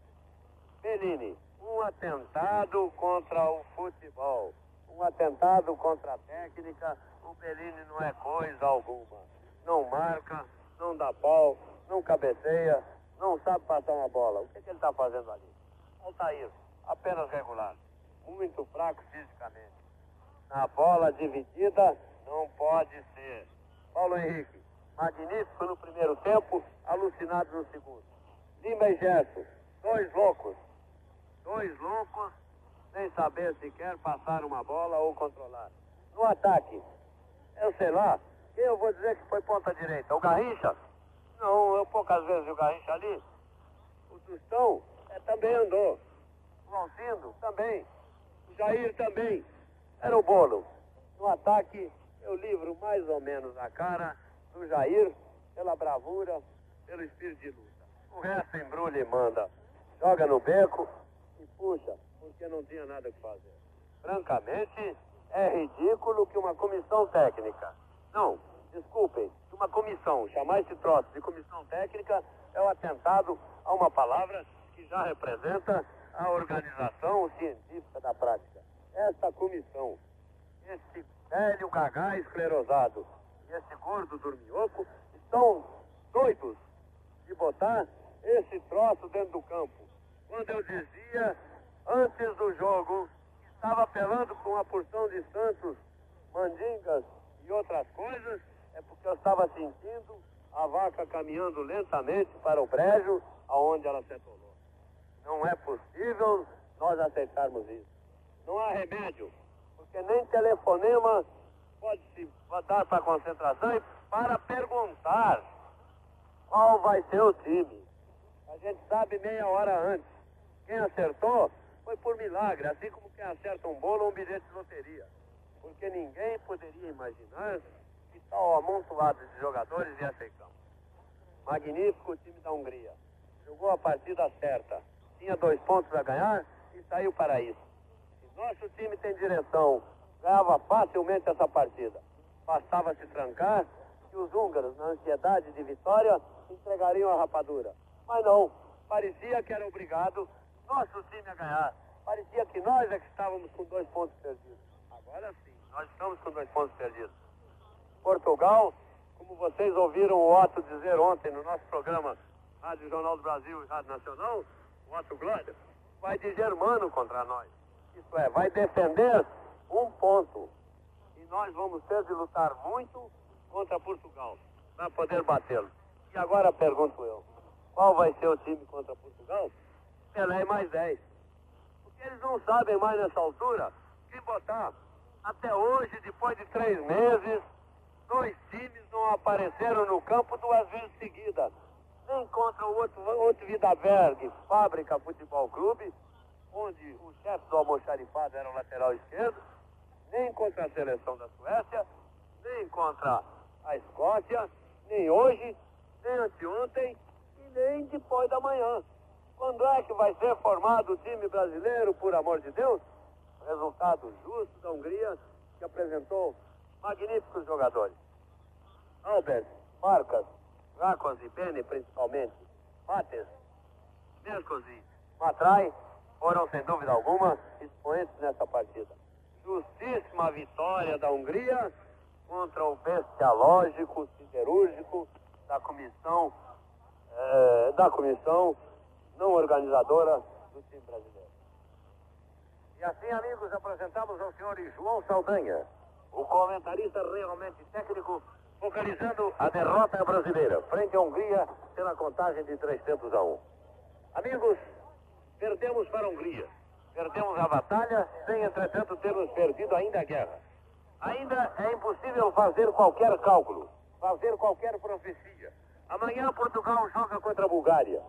[SPEAKER 1] Bellini, um atentado contra o futebol, um atentado contra a técnica. O Bellini não é coisa alguma. Não marca, não dá pau, não cabeceia, não sabe passar uma bola. O que, que ele está fazendo ali? Altair, apenas regular. Muito fraco fisicamente. Na bola dividida, não pode ser. Paulo Henrique, magnífico no primeiro tempo, alucinado no segundo. Lima e Gerson, dois loucos. Dois loucos, sem saber sequer passar uma bola ou controlar. No ataque, eu sei lá, quem eu vou dizer que foi ponta direita? O Garrincha? Não, eu poucas vezes o Garrincha ali. O Tostão é, também andou. O Alcindo também. O Jair também. Era o bolo. No ataque, eu livro mais ou menos a cara do Jair pela bravura, pelo espírito de luta. Resto embrulha e manda. Joga no beco e puxa, porque não tinha nada que fazer. Francamente, é ridículo que uma comissão técnica. Não, desculpem, uma comissão, chamar esse troço de comissão técnica é um atentado a uma palavra que já representa a organização científica da prática. Esta comissão, este velho gagá esclerosado e esse gordo dorminhoco estão doidos de botar esse troço dentro do campo. quando eu dizia, antes do jogo, estava apelando com uma porção de santos, mandingas e outras coisas, é porque eu estava sentindo a vaca caminhando lentamente para o brejo, aonde ela se atolou. Não é possível nós aceitarmos isso. Não há remédio, porque nem telefonema pode se dar para concentração e para perguntar qual vai ser o time. A gente sabe meia hora antes. Quem acertou foi por milagre, assim como quem acerta um bolo ou um bilhete de loteria. Porque ninguém poderia imaginar que tal amontoado de jogadores ia ser campo. Magnífico o time da Hungria. Jogou a partida certa. Tinha dois pontos a ganhar e saiu para isso. Se nosso time tem direção, ganhava facilmente essa partida. Bastava se trancar e os húngaros, na ansiedade de vitória, entregariam a rapadura. Mas não, parecia que era obrigado nosso time a ganhar. Parecia que nós é que estávamos com dois pontos perdidos. Agora sim, nós estamos com dois pontos perdidos. Portugal, como vocês ouviram o Otto dizer ontem no nosso programa Rádio Jornal do Brasil e Rádio Nacional, o Otto Glória, vai de germano contra nós. Isso é, vai defender um ponto. E nós vamos ter de lutar muito contra Portugal para poder batê-lo. E agora pergunto eu, qual vai ser o time contra Portugal? Pelé mais 10. Porque eles não sabem mais nessa altura quem botar. Até hoje, depois de três meses, dois times não apareceram no campo duas vezes seguidas. Nem contra o outro, outro Vidaberg, Fábrica Futebol Clube, onde o chefe do almoxarifado era o lateral esquerdo, nem contra a seleção da Suécia, nem contra a Escócia, nem hoje, nem anteontem e nem depois da manhã. Quando é que vai ser formado o time brasileiro, por amor de Deus? Resultado justo da Hungria, que apresentou magníficos jogadores. Albert, Marcas, Rakos e Bene, principalmente, Mates, Mercos e Matrai, foram, sem dúvida alguma, expoentes nessa partida. Justíssima vitória da Hungria contra o bestialógico, siderúrgico da comissão, eh, da comissão não organizadora do time brasileiro. E assim, amigos, apresentamos ao senhor João Saldanha, o comentarista realmente técnico, focalizando a derrota brasileira frente à Hungria pela contagem de 300 a 1. Amigos, perdemos para a Hungria. Perdemos a batalha sem, entretanto, termos perdido ainda a guerra. Ainda é impossível fazer qualquer cálculo, fazer qualquer profecia. Amanhã Portugal joga contra a Bulgária.